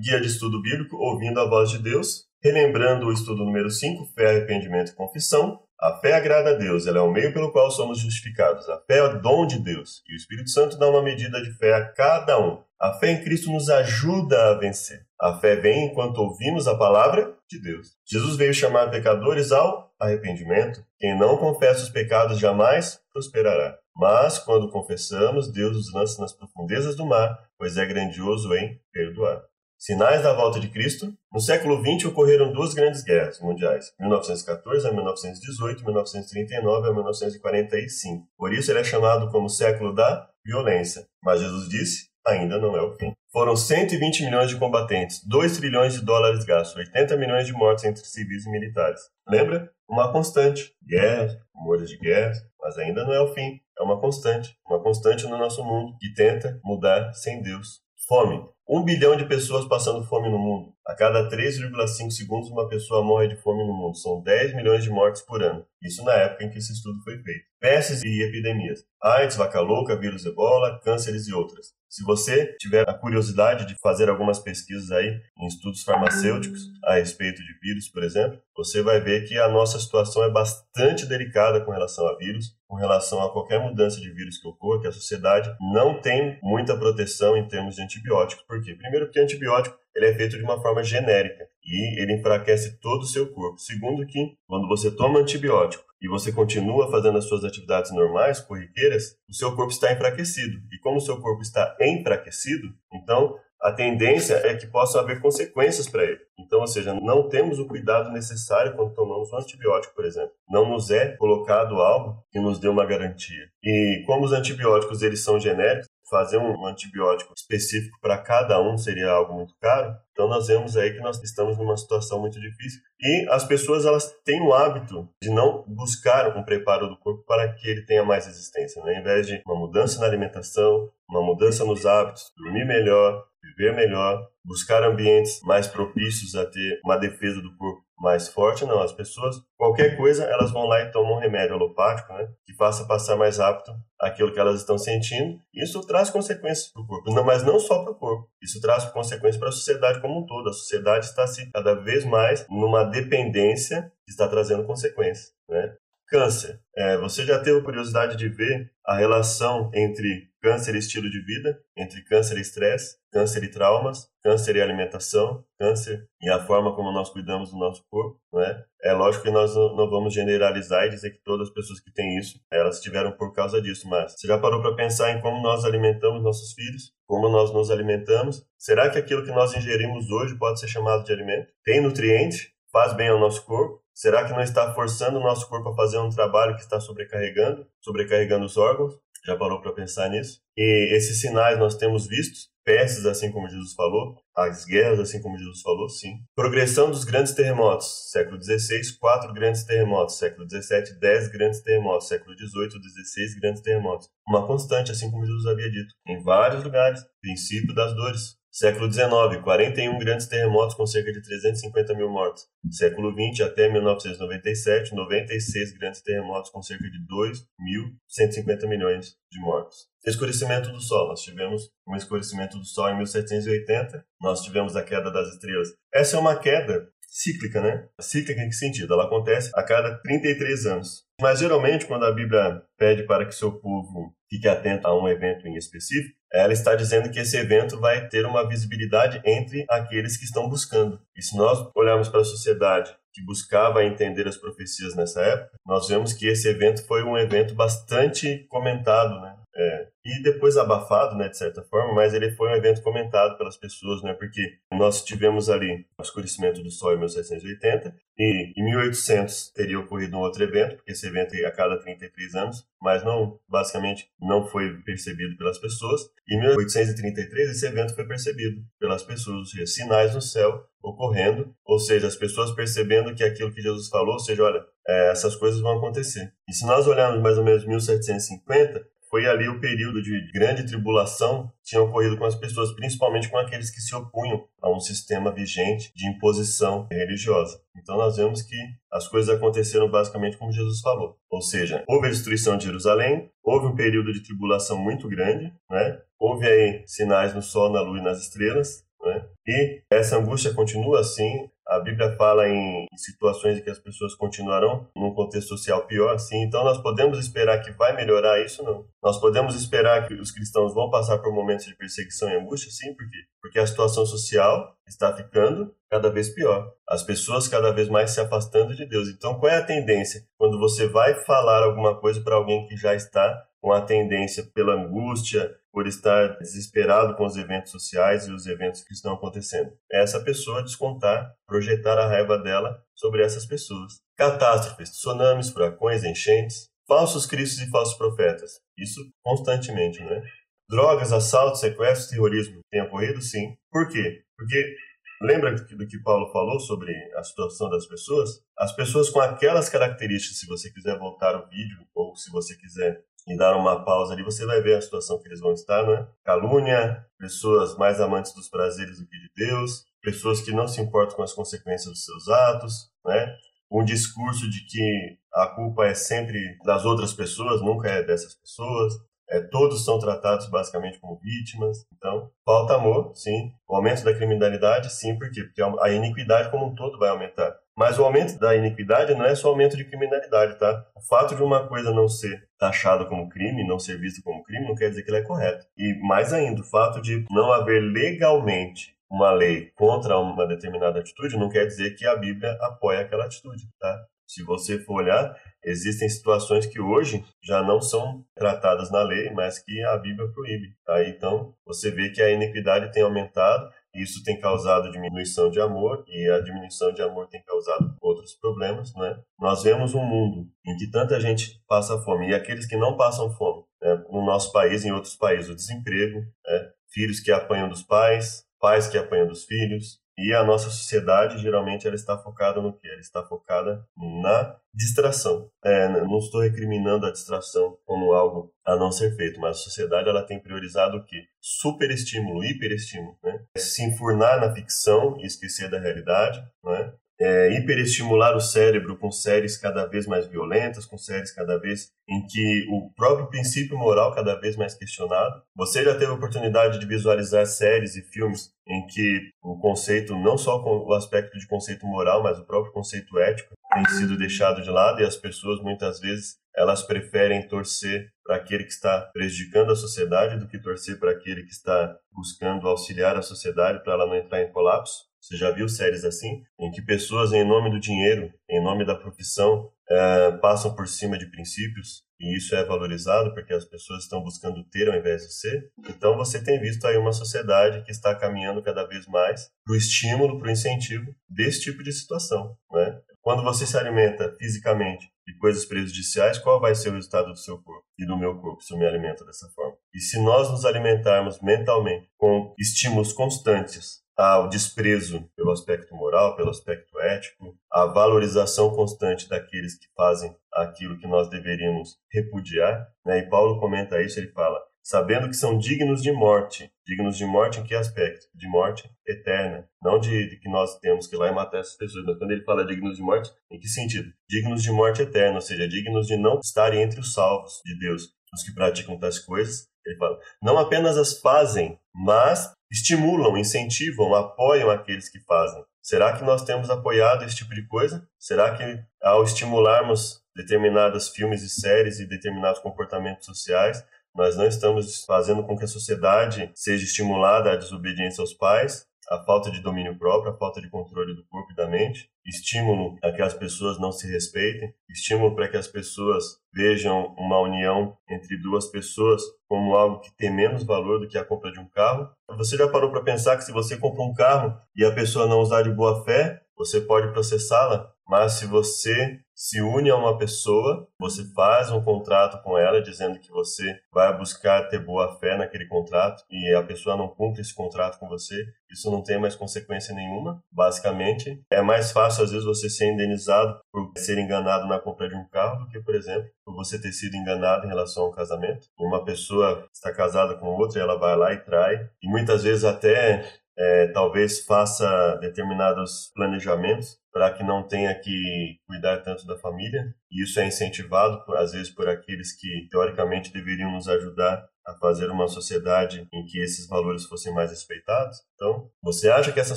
guia de estudo bíblico Ouvindo a Voz de Deus, relembrando o estudo número 5, Fé, Arrependimento e Confissão. A fé agrada a Deus, ela é o meio pelo qual somos justificados. A fé é o dom de Deus, e o Espírito Santo dá uma medida de fé a cada um. A fé em Cristo nos ajuda a vencer. A fé vem enquanto ouvimos a palavra de Deus. Jesus veio chamar pecadores ao arrependimento. Quem não confessa os pecados jamais prosperará. Mas, quando confessamos, Deus os lança nas profundezas do mar, pois é grandioso em perdoar. Sinais da volta de Cristo. No século XX ocorreram duas grandes guerras mundiais, 1914 a 1918, 1939 a 1945. Por isso ele é chamado como século da violência. Mas Jesus disse: ainda não é o fim. Foram 120 milhões de combatentes, 2 trilhões de dólares gastos, 80 milhões de mortes entre civis e militares. Lembra? Uma constante. Guerras, rumores de guerras, mas ainda não é o fim. É uma constante. Uma constante no nosso mundo que tenta mudar sem Deus. Fome. Um bilhão de pessoas passando fome no mundo. A cada 3,5 segundos, uma pessoa morre de fome no mundo. São 10 milhões de mortes por ano. Isso na época em que esse estudo foi feito. Pestes e epidemias. AIDS, vaca louca, vírus ebola, cânceres e outras. Se você tiver a curiosidade de fazer algumas pesquisas aí em estudos farmacêuticos a respeito de vírus, por exemplo, você vai ver que a nossa situação é bastante delicada com relação a vírus, com relação a qualquer mudança de vírus que ocorra, que a sociedade não tem muita proteção em termos de antibióticos. Por quê? Primeiro porque antibiótico ele é feito de uma forma genérica e ele enfraquece todo o seu corpo. Segundo que, quando você toma antibiótico e você continua fazendo as suas atividades normais, corriqueiras, o seu corpo está enfraquecido. E como o seu corpo está enfraquecido, então a tendência é que possa haver consequências para ele. Então, ou seja, não temos o cuidado necessário quando tomamos um antibiótico, por exemplo. Não nos é colocado algo que nos dê uma garantia. E como os antibióticos eles são genéricos, fazer um antibiótico específico para cada um seria algo muito caro. Então nós vemos aí que nós estamos numa situação muito difícil e as pessoas elas têm o hábito de não buscar um preparo do corpo para que ele tenha mais resistência, né? Ao invés de uma mudança na alimentação, uma mudança nos hábitos, dormir melhor, viver melhor, buscar ambientes mais propícios a ter uma defesa do corpo mais forte, não. As pessoas, qualquer coisa, elas vão lá e tomam um remédio alopático, né? Que faça passar mais rápido aquilo que elas estão sentindo. Isso traz consequências para o corpo, não, mas não só para o corpo. Isso traz consequências para a sociedade como um todo. A sociedade está se cada vez mais numa dependência que está trazendo consequências, né? Câncer. É, você já teve curiosidade de ver a relação entre câncer e estilo de vida, entre câncer e estresse, câncer e traumas, câncer e alimentação, câncer e a forma como nós cuidamos do nosso corpo, não é? É lógico que nós não vamos generalizar e dizer que todas as pessoas que têm isso, elas tiveram por causa disso, mas você já parou para pensar em como nós alimentamos nossos filhos? Como nós nos alimentamos? Será que aquilo que nós ingerimos hoje pode ser chamado de alimento? Tem nutriente? Faz bem ao nosso corpo? Será que não está forçando o nosso corpo a fazer um trabalho que está sobrecarregando, sobrecarregando os órgãos? Já parou para pensar nisso? E esses sinais nós temos vistos, pestes, assim como Jesus falou, as guerras, assim como Jesus falou, sim. Progressão dos grandes terremotos, século XVI, quatro grandes terremotos, século XVII, dez grandes terremotos, século XVIII, dezesseis grandes terremotos. Uma constante, assim como Jesus havia dito, em vários lugares. Princípio das dores, Século XIX, 41 grandes terremotos com cerca de 350 mil mortos. Século XX, até 1997, 96 grandes terremotos com cerca de 2.150 milhões de mortos. Escurecimento do Sol. Nós tivemos um escurecimento do Sol em 1780. Nós tivemos a queda das estrelas. Essa é uma queda cíclica, né? Cíclica em que sentido? Ela acontece a cada 33 anos. Mas geralmente, quando a Bíblia pede para que seu povo fique atento a um evento em específico, ela está dizendo que esse evento vai ter uma visibilidade entre aqueles que estão buscando. E se nós olharmos para a sociedade que buscava entender as profecias nessa época, nós vemos que esse evento foi um evento bastante comentado, né? É, e depois abafado, né, de certa forma, mas ele foi um evento comentado pelas pessoas, né, porque nós tivemos ali o escurecimento do Sol em 1780 e em 1800 teria ocorrido um outro evento, porque esse evento ia a cada 33 anos, mas não, basicamente, não foi percebido pelas pessoas. Em 1833 esse evento foi percebido pelas pessoas, ou seja, sinais no céu ocorrendo, ou seja, as pessoas percebendo que aquilo que Jesus falou, ou seja, olha, é, essas coisas vão acontecer. E se nós olharmos mais ou menos 1750, foi ali o período de grande tribulação que tinha ocorrido com as pessoas, principalmente com aqueles que se opunham a um sistema vigente de imposição religiosa. Então nós vemos que as coisas aconteceram basicamente como Jesus falou. Ou seja, houve a destruição de Jerusalém, houve um período de tribulação muito grande, né? houve aí sinais no sol, na lua e nas estrelas, né? E essa angústia continua assim. A Bíblia fala em situações em que as pessoas continuarão num contexto social pior, assim. Então nós podemos esperar que vai melhorar isso? Não. Nós podemos esperar que os cristãos vão passar por momentos de perseguição e angústia? Sim, por quê? Porque a situação social está ficando cada vez pior. As pessoas cada vez mais se afastando de Deus. Então qual é a tendência? Quando você vai falar alguma coisa para alguém que já está com a tendência pela angústia, por estar desesperado com os eventos sociais e os eventos que estão acontecendo. É essa pessoa descontar, projetar a raiva dela sobre essas pessoas. Catástrofes, tsunamis, furacões, enchentes, falsos cristos e falsos profetas. Isso constantemente, né? Drogas, assaltos, sequestros, terrorismo tem ocorrido? Sim. Por quê? Porque lembra do que Paulo falou sobre a situação das pessoas? As pessoas com aquelas características, se você quiser voltar o vídeo ou se você quiser e dar uma pausa ali, você vai ver a situação que eles vão estar, né? Calúnia, pessoas mais amantes dos prazeres do que de Deus, pessoas que não se importam com as consequências dos seus atos, né? Um discurso de que a culpa é sempre das outras pessoas, nunca é dessas pessoas. É, todos são tratados basicamente como vítimas. Então, falta amor, sim. O aumento da criminalidade, sim, por quê? Porque a iniquidade como um todo vai aumentar. Mas o aumento da iniquidade não é só aumento de criminalidade, tá? O fato de uma coisa não ser taxada como crime, não ser vista como crime, não quer dizer que ela é correta. E mais ainda, o fato de não haver legalmente uma lei contra uma determinada atitude não quer dizer que a Bíblia apoia aquela atitude, tá? Se você for olhar, existem situações que hoje já não são tratadas na lei, mas que a Bíblia proíbe. Tá? Então, você vê que a iniquidade tem aumentado isso tem causado diminuição de amor e a diminuição de amor tem causado outros problemas, né? Nós vemos um mundo em que tanta gente passa fome e aqueles que não passam fome, né? no nosso país, em outros países, o desemprego, né? filhos que apanham dos pais, pais que apanham dos filhos, e a nossa sociedade, geralmente, ela está focada no quê? Ela está focada na distração. É, não estou recriminando a distração como algo a não ser feito, mas a sociedade ela tem priorizado o quê? Superestímulo, hiperestímulo. Né? Se enfurnar na ficção e esquecer da realidade, né? É, hiperestimular o cérebro com séries cada vez mais violentas, com séries cada vez em que o próprio princípio moral cada vez mais questionado. Você já teve a oportunidade de visualizar séries e filmes em que o conceito, não só o aspecto de conceito moral, mas o próprio conceito ético tem sido deixado de lado e as pessoas muitas vezes elas preferem torcer para aquele que está prejudicando a sociedade do que torcer para aquele que está buscando auxiliar a sociedade para ela não entrar em colapso. Você já viu séries assim? Em que pessoas, em nome do dinheiro, em nome da profissão, é, passam por cima de princípios e isso é valorizado porque as pessoas estão buscando ter ao invés de ser. Então você tem visto aí uma sociedade que está caminhando cada vez mais para o estímulo, para o incentivo desse tipo de situação. Né? Quando você se alimenta fisicamente de coisas prejudiciais, qual vai ser o resultado do seu corpo e do meu corpo se eu me alimento dessa forma? E se nós nos alimentarmos mentalmente com estímulos constantes ao desprezo pelo aspecto moral, pelo aspecto ético, a valorização constante daqueles que fazem aquilo que nós deveríamos repudiar. Né? E Paulo comenta isso, ele fala, sabendo que são dignos de morte. Dignos de morte em que aspecto? De morte eterna. Não de, de, que nós temos que ir lá e matar essas pessoas. Mas quando ele fala dignos de morte, em que sentido? Dignos de morte eterna, ou seja, dignos de não estarem entre os salvos de Deus. Os que praticam tais coisas, ele fala, não apenas as fazem, mas estimulam, incentivam, apoiam aqueles que fazem. Será que nós temos apoiado esse tipo de coisa? Será que ao estimularmos determinados filmes e séries e determinados comportamentos sociais, nós não estamos fazendo com que a sociedade seja estimulada à desobediência aos pais, a falta de domínio próprio, a falta de controle do corpo e da mente, estímulo a que as pessoas não se respeitem, estímulo para que as pessoas vejam uma união entre duas pessoas como algo que tem menos valor do que a compra de um carro. Você já parou para pensar que se você compra um carro e a pessoa não usar de boa fé, você pode processá-la? Mas se você se une a uma pessoa, você faz um contrato com ela dizendo que você vai buscar ter boa fé naquele contrato e a pessoa não cumpre esse contrato com você, isso não tem mais consequência nenhuma. Basicamente, é mais fácil às vezes você ser indenizado por ser enganado na compra de um carro do que, por exemplo, por você ter sido enganado em relação ao casamento. Uma pessoa está casada com outra ela vai lá e trai, e muitas vezes até é, talvez faça determinados planejamentos para que não tenha que cuidar tanto da família. E isso é incentivado, às vezes, por aqueles que teoricamente deveriam nos ajudar a fazer uma sociedade em que esses valores fossem mais respeitados. Então, você acha que essa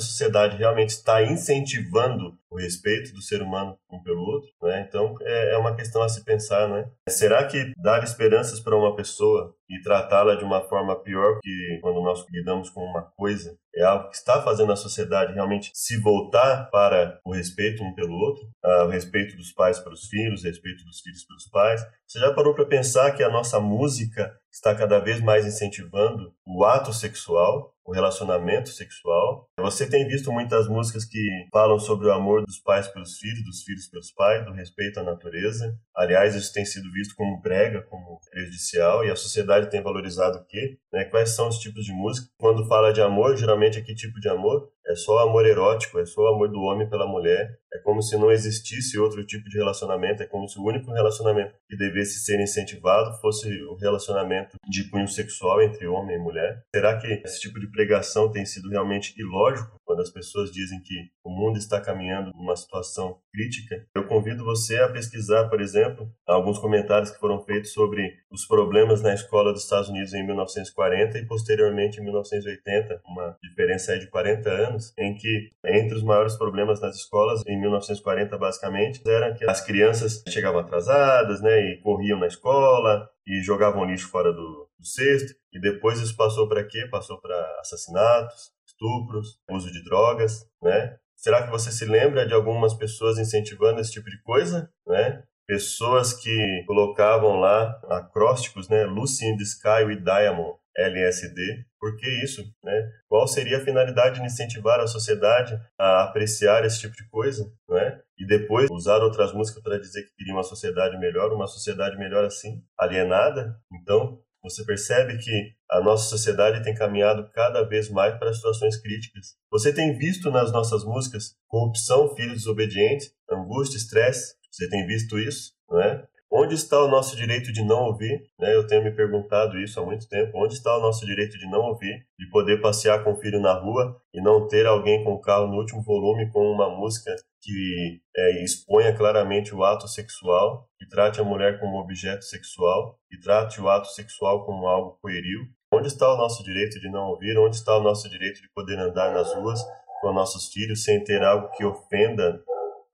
sociedade realmente está incentivando o respeito do ser humano um pelo outro? Né? Então, é, é uma questão a se pensar, né? Será que dar esperanças para uma pessoa e tratá-la de uma forma pior que quando nós lidamos com uma coisa é algo que está fazendo a sociedade realmente se voltar para o respeito um pelo outro, o respeito dos pais para os filhos, o respeito dos filhos para os pais. Você já parou para pensar que a nossa música está cada vez mais incentivando o ato sexual? o relacionamento sexual. Você tem visto muitas músicas que falam sobre o amor dos pais pelos filhos, dos filhos pelos pais, do respeito à natureza. Aliás, isso tem sido visto como brega, como prejudicial, e a sociedade tem valorizado o quê? Né? Quais são os tipos de música? Quando fala de amor, geralmente é que tipo de amor? É só amor erótico, é só amor do homem pela mulher. É como se não existisse outro tipo de relacionamento, é como se o único relacionamento que devesse ser incentivado fosse o relacionamento de cunho sexual entre homem e mulher. Será que esse tipo de pregação tem sido realmente ilógico quando as pessoas dizem que o mundo está caminhando numa situação crítica? Eu convido você a pesquisar, por exemplo, alguns comentários que foram feitos sobre os problemas na escola dos Estados Unidos em 1940 e posteriormente em 1980, uma diferença aí de 40 anos em que entre os maiores problemas nas escolas, em 1940 basicamente, era que as crianças chegavam atrasadas, né, e corriam na escola e jogavam lixo fora do, do cesto, e depois isso passou para quê? Passou para assassinatos, estupros, uso de drogas, né? Será que você se lembra de algumas pessoas incentivando esse tipo de coisa, né? Pessoas que colocavam lá acrósticos, né? Lucy in the Sky with Diamond, LSD. Por que isso? Né? Qual seria a finalidade de incentivar a sociedade a apreciar esse tipo de coisa? Né? E depois usar outras músicas para dizer que queria uma sociedade melhor, uma sociedade melhor assim, alienada? Então, você percebe que a nossa sociedade tem caminhado cada vez mais para situações críticas. Você tem visto nas nossas músicas corrupção, filhos desobedientes, angústia, estresse? Você tem visto isso? Não é? Onde está o nosso direito de não ouvir? Né? Eu tenho me perguntado isso há muito tempo. Onde está o nosso direito de não ouvir? De poder passear com o filho na rua e não ter alguém com o carro no último volume com uma música que é, exponha claramente o ato sexual, que trate a mulher como objeto sexual, que trate o ato sexual como algo pueril? Onde está o nosso direito de não ouvir? Onde está o nosso direito de poder andar nas ruas com nossos filhos sem ter algo que ofenda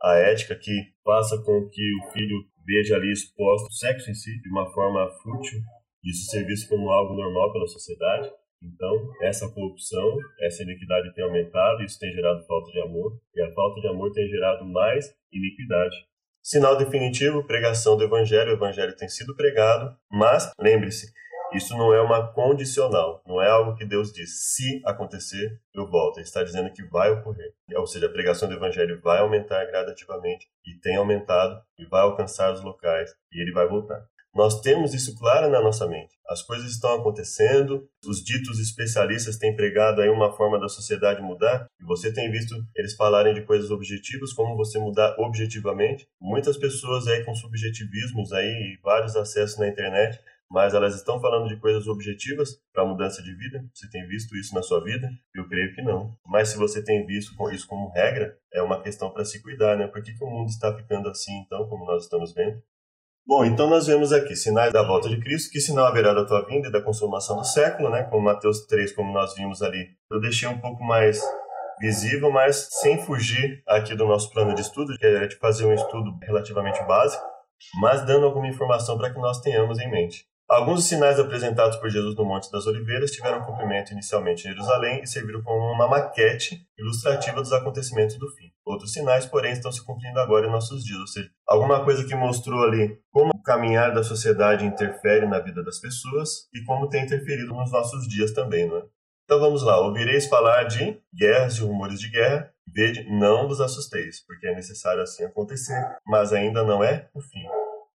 a ética, que faça com que o filho veja ali exposto o sexo em si de uma forma fútil, isso ser visto como algo normal pela sociedade. Então, essa corrupção, essa iniquidade tem aumentado, isso tem gerado falta de amor, e a falta de amor tem gerado mais iniquidade. Sinal definitivo, pregação do evangelho, o evangelho tem sido pregado, mas lembre-se, isso não é uma condicional, não é algo que Deus diz, se acontecer, eu volto. Ele está dizendo que vai ocorrer. Ou seja, a pregação do evangelho vai aumentar gradativamente e tem aumentado e vai alcançar os locais e ele vai voltar. Nós temos isso claro na nossa mente. As coisas estão acontecendo, os ditos especialistas têm pregado aí uma forma da sociedade mudar, e você tem visto eles falarem de coisas objetivas, como você mudar objetivamente. Muitas pessoas aí com subjetivismos aí, vários acessos na internet, mas elas estão falando de coisas objetivas para mudança de vida? Você tem visto isso na sua vida? Eu creio que não. Mas se você tem visto isso como regra, é uma questão para se cuidar, né? Por que, que o mundo está ficando assim, então, como nós estamos vendo? Bom, então nós vemos aqui sinais da volta de Cristo, que sinal haverá da tua vinda e da consumação do século, né? Como Mateus 3, como nós vimos ali. Eu deixei um pouco mais visível, mas sem fugir aqui do nosso plano de estudo, que é de fazer um estudo relativamente básico, mas dando alguma informação para que nós tenhamos em mente. Alguns dos sinais apresentados por Jesus no Monte das Oliveiras tiveram cumprimento inicialmente em Jerusalém e serviram como uma maquete ilustrativa dos acontecimentos do fim. Outros sinais, porém, estão se cumprindo agora em nossos dias, ou seja, alguma coisa que mostrou ali como o caminhar da sociedade interfere na vida das pessoas e como tem interferido nos nossos dias também, não é? Então vamos lá, ouvireis falar de guerras e rumores de guerra, vede, não vos assusteis, porque é necessário assim acontecer, mas ainda não é o fim.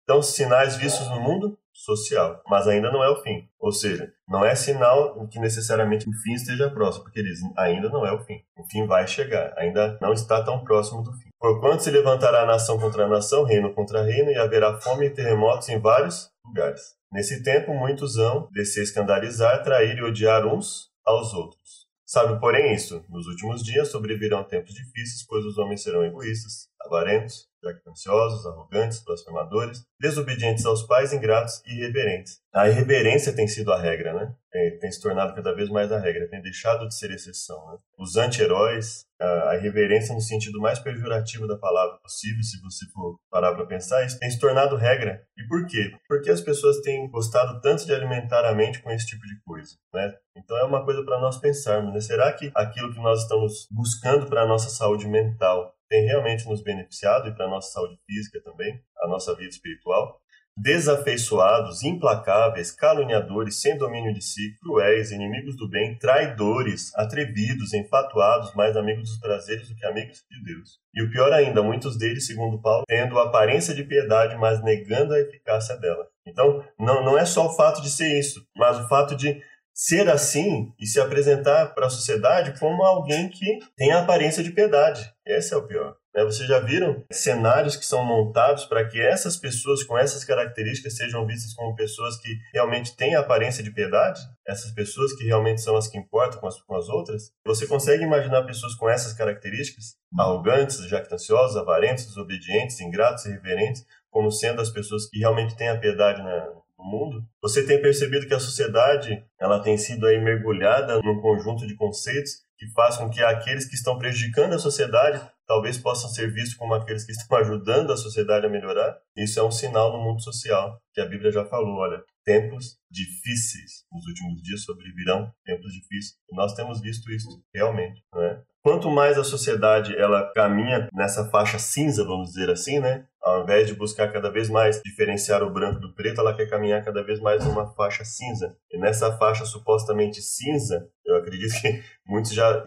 Então, sinais vistos no mundo social, mas ainda não é o fim. Ou seja, não é sinal que necessariamente o fim esteja próximo, porque eles ainda não é o fim. O fim vai chegar, ainda não está tão próximo do fim. Porquanto se levantará nação contra nação, reino contra reino, e haverá fome e terremotos em vários lugares. Nesse tempo, muitos vão de se escandalizar, trair e odiar uns aos outros. Sabe, porém, isso, nos últimos dias sobrevirão tempos difíceis, pois os homens serão egoístas, avarentos, jactanciosos, arrogantes, blasfemadores, desobedientes aos pais, ingratos e irreverentes. A irreverência tem sido a regra, né? Tem, tem se tornado cada vez mais a regra, tem deixado de ser exceção. Né? Os anti-heróis, a, a irreverência no sentido mais pejorativo da palavra possível, se você for parar para pensar, isso tem se tornado regra. E por quê? Porque as pessoas têm gostado tanto de alimentar a mente com esse tipo de coisa, né? Então é uma coisa para nós pensarmos, né? Será que aquilo que nós estamos buscando para a nossa saúde mental tem realmente nos beneficiado e para a nossa saúde física também, a nossa vida espiritual. Desafeiçoados, implacáveis, caluniadores, sem domínio de si, cruéis, inimigos do bem, traidores, atrevidos, enfatuados, mais amigos dos prazeres do que amigos de Deus. E o pior ainda, muitos deles, segundo Paulo, tendo aparência de piedade, mas negando a eficácia dela. Então, não, não é só o fato de ser isso, mas o fato de ser assim e se apresentar para a sociedade como alguém que tem a aparência de piedade. Esse é o pior. Né? Vocês já viram cenários que são montados para que essas pessoas com essas características sejam vistas como pessoas que realmente têm a aparência de piedade? Essas pessoas que realmente são as que importam com as, com as outras? Você consegue imaginar pessoas com essas características? Arrogantes, jactanciosos, avarentos, desobedientes, ingratos irreverentes, como sendo as pessoas que realmente têm a piedade na, mundo, você tem percebido que a sociedade ela tem sido aí mergulhada num conjunto de conceitos que faz com que aqueles que estão prejudicando a sociedade talvez possam ser vistos como aqueles que estão ajudando a sociedade a melhorar. Isso é um sinal no mundo social, que a Bíblia já falou, olha, tempos difíceis. Nos últimos dias sobrevirão tempos difíceis. E nós temos visto isso realmente, né? Quanto mais a sociedade ela caminha nessa faixa cinza, vamos dizer assim, né? Ao invés de buscar cada vez mais diferenciar o branco do preto, ela quer caminhar cada vez mais numa faixa cinza. E nessa faixa supostamente cinza, eu acredito que muitos já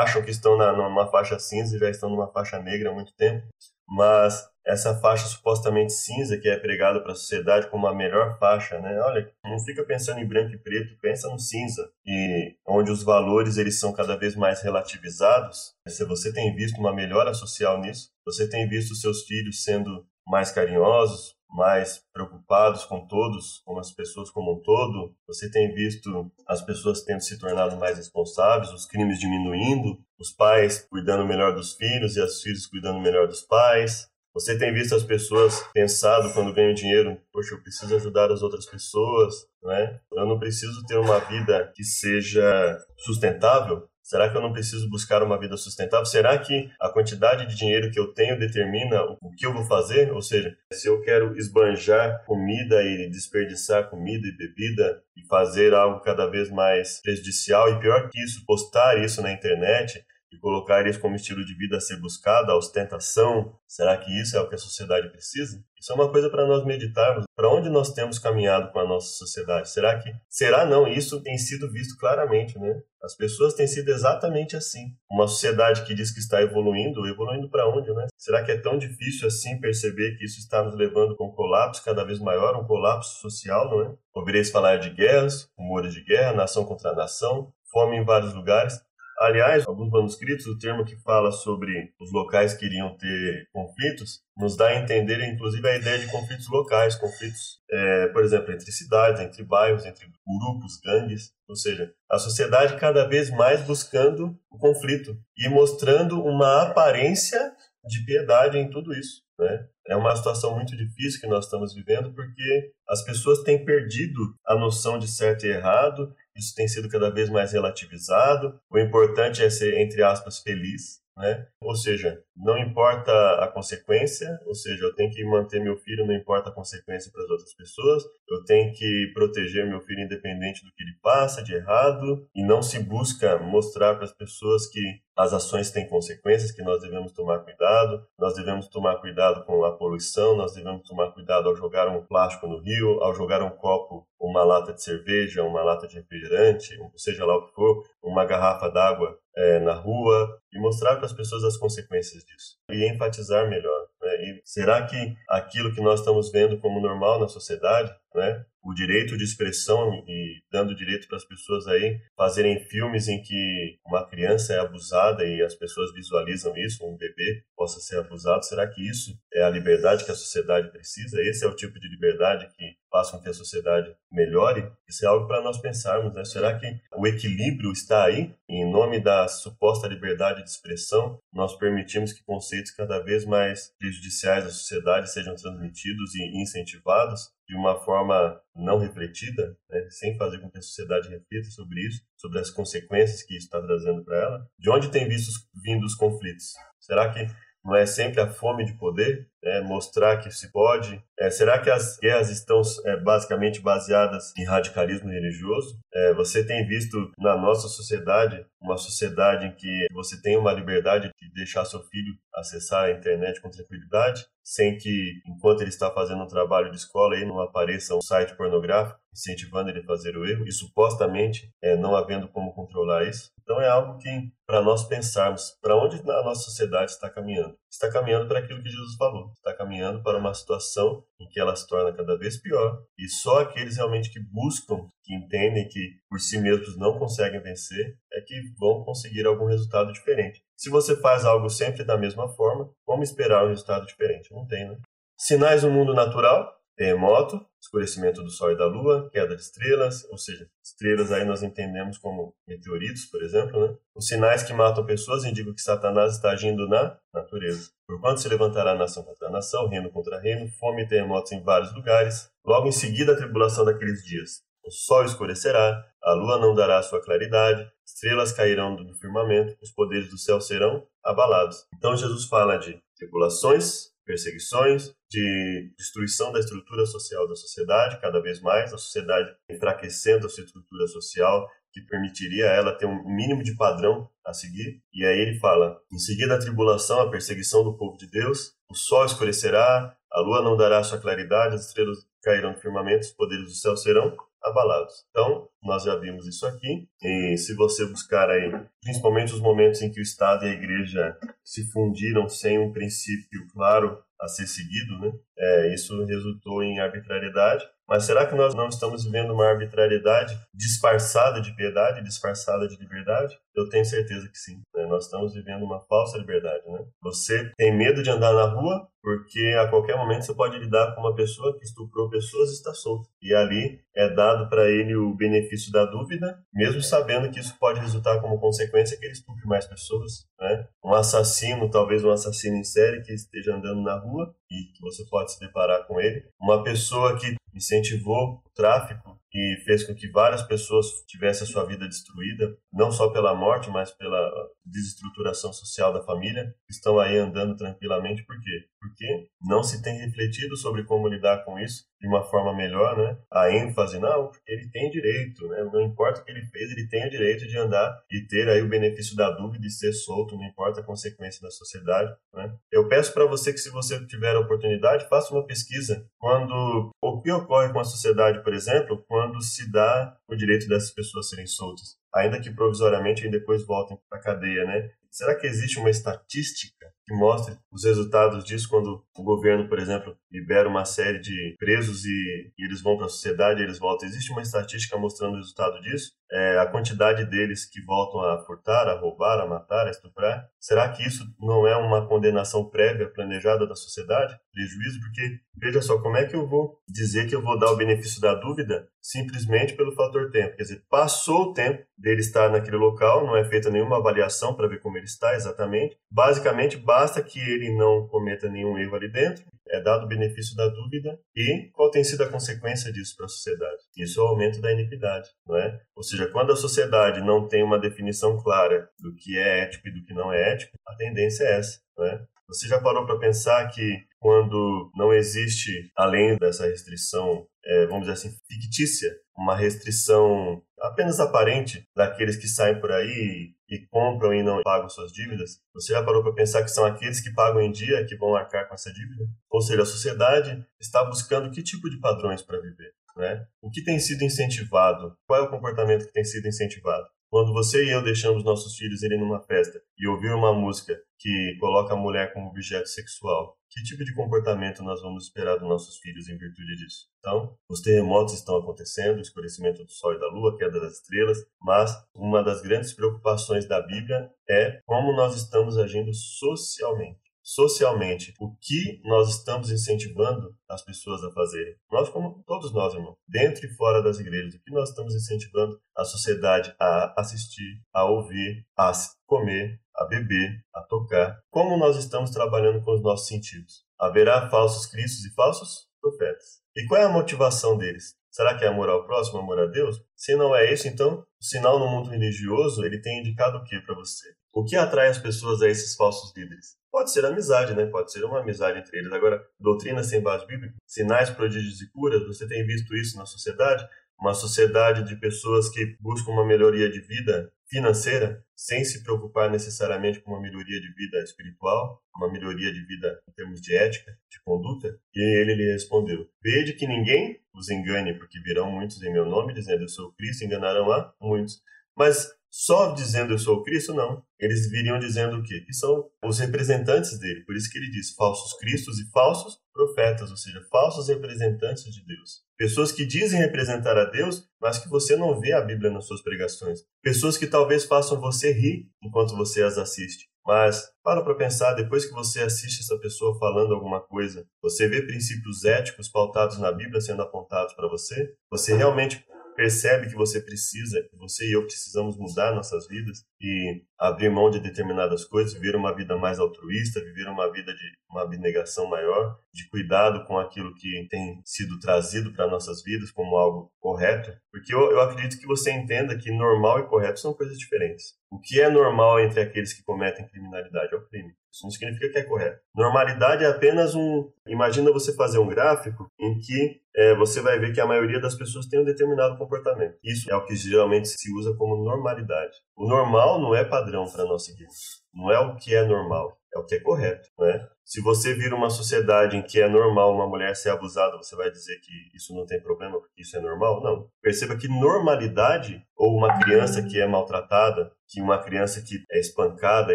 acham que estão na, numa faixa cinza e já estão numa faixa negra há muito tempo. Mas essa faixa supostamente cinza que é pregada para a sociedade como a melhor faixa, né? Olha, não fica pensando em branco e preto, pensa no cinza. E onde os valores eles são cada vez mais relativizados, se você tem visto uma melhora social nisso, você tem visto seus filhos sendo mais carinhosos, mais preocupados com todos, com as pessoas como um todo. Você tem visto as pessoas tendo se tornado mais responsáveis, os crimes diminuindo, os pais cuidando melhor dos filhos e os filhos cuidando melhor dos pais. Você tem visto as pessoas pensado quando ganham dinheiro, poxa, eu preciso ajudar as outras pessoas, né? Eu não preciso ter uma vida que seja sustentável. Será que eu não preciso buscar uma vida sustentável? Será que a quantidade de dinheiro que eu tenho determina o que eu vou fazer? Ou seja, se eu quero esbanjar comida e desperdiçar comida e bebida e fazer algo cada vez mais prejudicial e pior que isso, postar isso na internet, e colocar isso como estilo de vida a ser buscado, a ostentação, será que isso é o que a sociedade precisa? Isso é uma coisa para nós meditarmos. Para onde nós temos caminhado com a nossa sociedade? Será que será não? Isso tem sido visto claramente, né? As pessoas têm sido exatamente assim. Uma sociedade que diz que está evoluindo, evoluindo para onde, né? Será que é tão difícil assim perceber que isso está nos levando para um colapso cada vez maior, um colapso social, não é? Ouvireis falar de guerras, rumores de guerra, nação contra nação, fome em vários lugares. Aliás, alguns manuscritos, o termo que fala sobre os locais que iriam ter conflitos, nos dá a entender, inclusive, a ideia de conflitos locais, conflitos, é, por exemplo, entre cidades, entre bairros, entre grupos, gangues, ou seja, a sociedade cada vez mais buscando o conflito e mostrando uma aparência de piedade em tudo isso. Né? É uma situação muito difícil que nós estamos vivendo porque as pessoas têm perdido a noção de certo e errado isso tem sido cada vez mais relativizado. O importante é ser, entre aspas, feliz, né? Ou seja, não importa a consequência, ou seja, eu tenho que manter meu filho, não importa a consequência para as outras pessoas, eu tenho que proteger meu filho independente do que ele passa de errado, e não se busca mostrar para as pessoas que as ações têm consequências, que nós devemos tomar cuidado, nós devemos tomar cuidado com a poluição, nós devemos tomar cuidado ao jogar um plástico no rio, ao jogar um copo, uma lata de cerveja, uma lata de refrigerante, seja lá o que for, uma garrafa d'água é, na rua, e mostrar para as pessoas as consequências disso e enfatizar melhor. Né? E será que aquilo que nós estamos vendo como normal na sociedade, né? o direito de expressão e dando direito para as pessoas aí fazerem filmes em que uma criança é abusada e as pessoas visualizam isso, um bebê possa ser abusado. Será que isso é a liberdade que a sociedade precisa? Esse é o tipo de liberdade que faz com que a sociedade melhore? Isso é algo para nós pensarmos, né? Será que o equilíbrio está aí? Em nome da suposta liberdade de expressão, nós permitimos que conceitos cada vez mais prejudiciais à sociedade sejam transmitidos e incentivados de uma forma não refletida, né? sem fazer com que a sociedade reflita sobre isso, sobre as consequências que isso está trazendo para ela? De onde tem visto vindo os conflitos? Será que não é sempre a fome de poder, é mostrar que se pode. É, será que as guerras estão é, basicamente baseadas em radicalismo religioso? É, você tem visto na nossa sociedade uma sociedade em que você tem uma liberdade de deixar seu filho acessar a internet com tranquilidade, sem que, enquanto ele está fazendo um trabalho de escola, aí não apareça um site pornográfico incentivando ele a fazer o erro, e supostamente é, não havendo como controlar isso. Então é algo que, para nós pensarmos, para onde a nossa sociedade está caminhando? Está caminhando para aquilo que Jesus falou, está caminhando para uma situação em que ela se torna cada vez pior, e só aqueles realmente que buscam, que entendem que por si mesmos não conseguem vencer, é que vão conseguir algum resultado diferente. Se você faz algo sempre da mesma forma, como esperar um resultado diferente? Não tem, né? Sinais do mundo natural, terremoto, escurecimento do Sol e da Lua, queda de estrelas, ou seja, estrelas aí nós entendemos como meteoritos, por exemplo, né? Os sinais que matam pessoas indicam que Satanás está agindo na natureza. Porquanto se levantará nação contra nação, reino contra reino, fome e terremotos em vários lugares. Logo em seguida a tribulação daqueles dias. O sol escurecerá, a lua não dará sua claridade, estrelas cairão do firmamento, os poderes do céu serão abalados. Então Jesus fala de tribulações, perseguições, de destruição da estrutura social da sociedade, cada vez mais, a sociedade enfraquecendo a sua estrutura social, que permitiria a ela ter um mínimo de padrão a seguir. E aí ele fala: em seguida a tribulação, a perseguição do povo de Deus, o sol escurecerá, a lua não dará sua claridade, as estrelas cairão do firmamento, os poderes do céu serão abalados. Então, nós já vimos isso aqui, e se você buscar aí, principalmente os momentos em que o Estado e a Igreja se fundiram sem um princípio claro a ser seguido, né? É, isso resultou em arbitrariedade. Mas será que nós não estamos vivendo uma arbitrariedade disfarçada de piedade, disfarçada de liberdade? Eu tenho certeza que sim. Né? Nós estamos vivendo uma falsa liberdade. Né? Você tem medo de andar na rua porque a qualquer momento você pode lidar com uma pessoa que estuprou pessoas e está solta. E ali é dado para ele o benefício da dúvida, mesmo sabendo que isso pode resultar como consequência que ele estupre mais pessoas. Né? Um assassino, talvez um assassino em série que esteja andando na rua e que você pode se deparar com ele. Uma pessoa que incentivou o tráfico e fez com que várias pessoas tivessem a sua vida destruída, não só pela morte, mas pela desestruturação social da família, estão aí andando tranquilamente. Por quê? Porque não se tem refletido sobre como lidar com isso de uma forma melhor, né? A ênfase, não, porque ele tem direito, né? Não importa o que ele fez, ele tem o direito de andar e ter aí o benefício da dúvida e ser solto, não importa a consequência da sociedade, né? Eu peço para você que se você tiver a oportunidade, faça uma pesquisa quando o que ocorre com a sociedade, por exemplo, quando se dá o direito dessas pessoas serem soltas, ainda que provisoriamente e depois voltem para a cadeia, né? Será que existe uma estatística que mostre os resultados disso quando o governo, por exemplo, libera uma série de presos e, e eles vão para a sociedade, eles voltam? Existe uma estatística mostrando o resultado disso? É, a quantidade deles que voltam a furtar, a roubar, a matar, a estuprar? Será que isso não é uma condenação prévia planejada da sociedade? Prejuízo? Porque, veja só, como é que eu vou dizer que eu vou dar o benefício da dúvida simplesmente pelo fator tempo? Quer dizer, passou o tempo dele estar naquele local, não é feita nenhuma avaliação para ver como ele está exatamente. Basicamente, basta que ele não cometa nenhum erro ali dentro, é dado o benefício da dúvida e qual tem sido a consequência disso para a sociedade? Isso é o aumento da iniquidade, não é? Ou seja, quando a sociedade não tem uma definição clara do que é ético e do que não é ético, a tendência é essa, não é? Você já parou para pensar que quando não existe, além dessa restrição, é, vamos dizer assim, fictícia, uma restrição apenas aparente daqueles que saem por aí e compram e não pagam suas dívidas? Você já parou para pensar que são aqueles que pagam em dia que vão arcar com essa dívida? Ou seja, a sociedade está buscando que tipo de padrões para viver? Né? O que tem sido incentivado? Qual é o comportamento que tem sido incentivado? Quando você e eu deixamos nossos filhos irem numa festa e ouvir uma música que coloca a mulher como objeto sexual, que tipo de comportamento nós vamos esperar dos nossos filhos em virtude disso? Então, os terremotos estão acontecendo, o escurecimento do sol e da lua, a queda das estrelas, mas uma das grandes preocupações da Bíblia é como nós estamos agindo socialmente socialmente o que nós estamos incentivando as pessoas a fazerem. Nós, como todos nós, irmão, dentro e fora das igrejas, o que nós estamos incentivando a sociedade a assistir, a ouvir, a comer, a beber, a tocar. Como nós estamos trabalhando com os nossos sentidos? Haverá falsos cristos e falsos profetas. E qual é a motivação deles? Será que é amor ao próximo, amor a Deus? Se não é isso, então o sinal no mundo religioso ele tem indicado o que para você? O que atrai as pessoas a esses falsos líderes? Pode ser amizade, né? Pode ser uma amizade entre eles. Agora, doutrina sem base bíblica, sinais, prodígios e curas, você tem visto isso na sociedade? Uma sociedade de pessoas que buscam uma melhoria de vida financeira, sem se preocupar necessariamente com uma melhoria de vida espiritual, uma melhoria de vida em termos de ética, de conduta? E ele lhe respondeu: Vede que ninguém os engane, porque virão muitos em meu nome, dizendo eu sou Cristo, enganarão a muitos. Mas só dizendo eu sou Cristo, não. Eles viriam dizendo o quê? Que são os representantes dele. Por isso que ele diz falsos cristos e falsos profetas, ou seja, falsos representantes de Deus. Pessoas que dizem representar a Deus, mas que você não vê a Bíblia nas suas pregações. Pessoas que talvez façam você rir enquanto você as assiste. Mas para para pensar, depois que você assiste essa pessoa falando alguma coisa, você vê princípios éticos pautados na Bíblia sendo apontados para você? Você realmente percebe que você precisa, que você e eu precisamos mudar nossas vidas e abrir mão de determinadas coisas, viver uma vida mais altruísta, viver uma vida de uma abnegação maior, de cuidado com aquilo que tem sido trazido para nossas vidas como algo correto, porque eu, eu acredito que você entenda que normal e correto são coisas diferentes. O que é normal entre aqueles que cometem criminalidade é o crime. Isso não significa que é correto. Normalidade é apenas um. Imagina você fazer um gráfico em que é, você vai ver que a maioria das pessoas tem um determinado comportamento. Isso é o que geralmente se usa como normalidade. O normal não é padrão para nós seguir. Não é o que é normal, é o que é correto, né? Se você vir uma sociedade em que é normal uma mulher ser abusada, você vai dizer que isso não tem problema porque isso é normal? Não. Perceba que normalidade ou uma criança que é maltratada, que uma criança que é espancada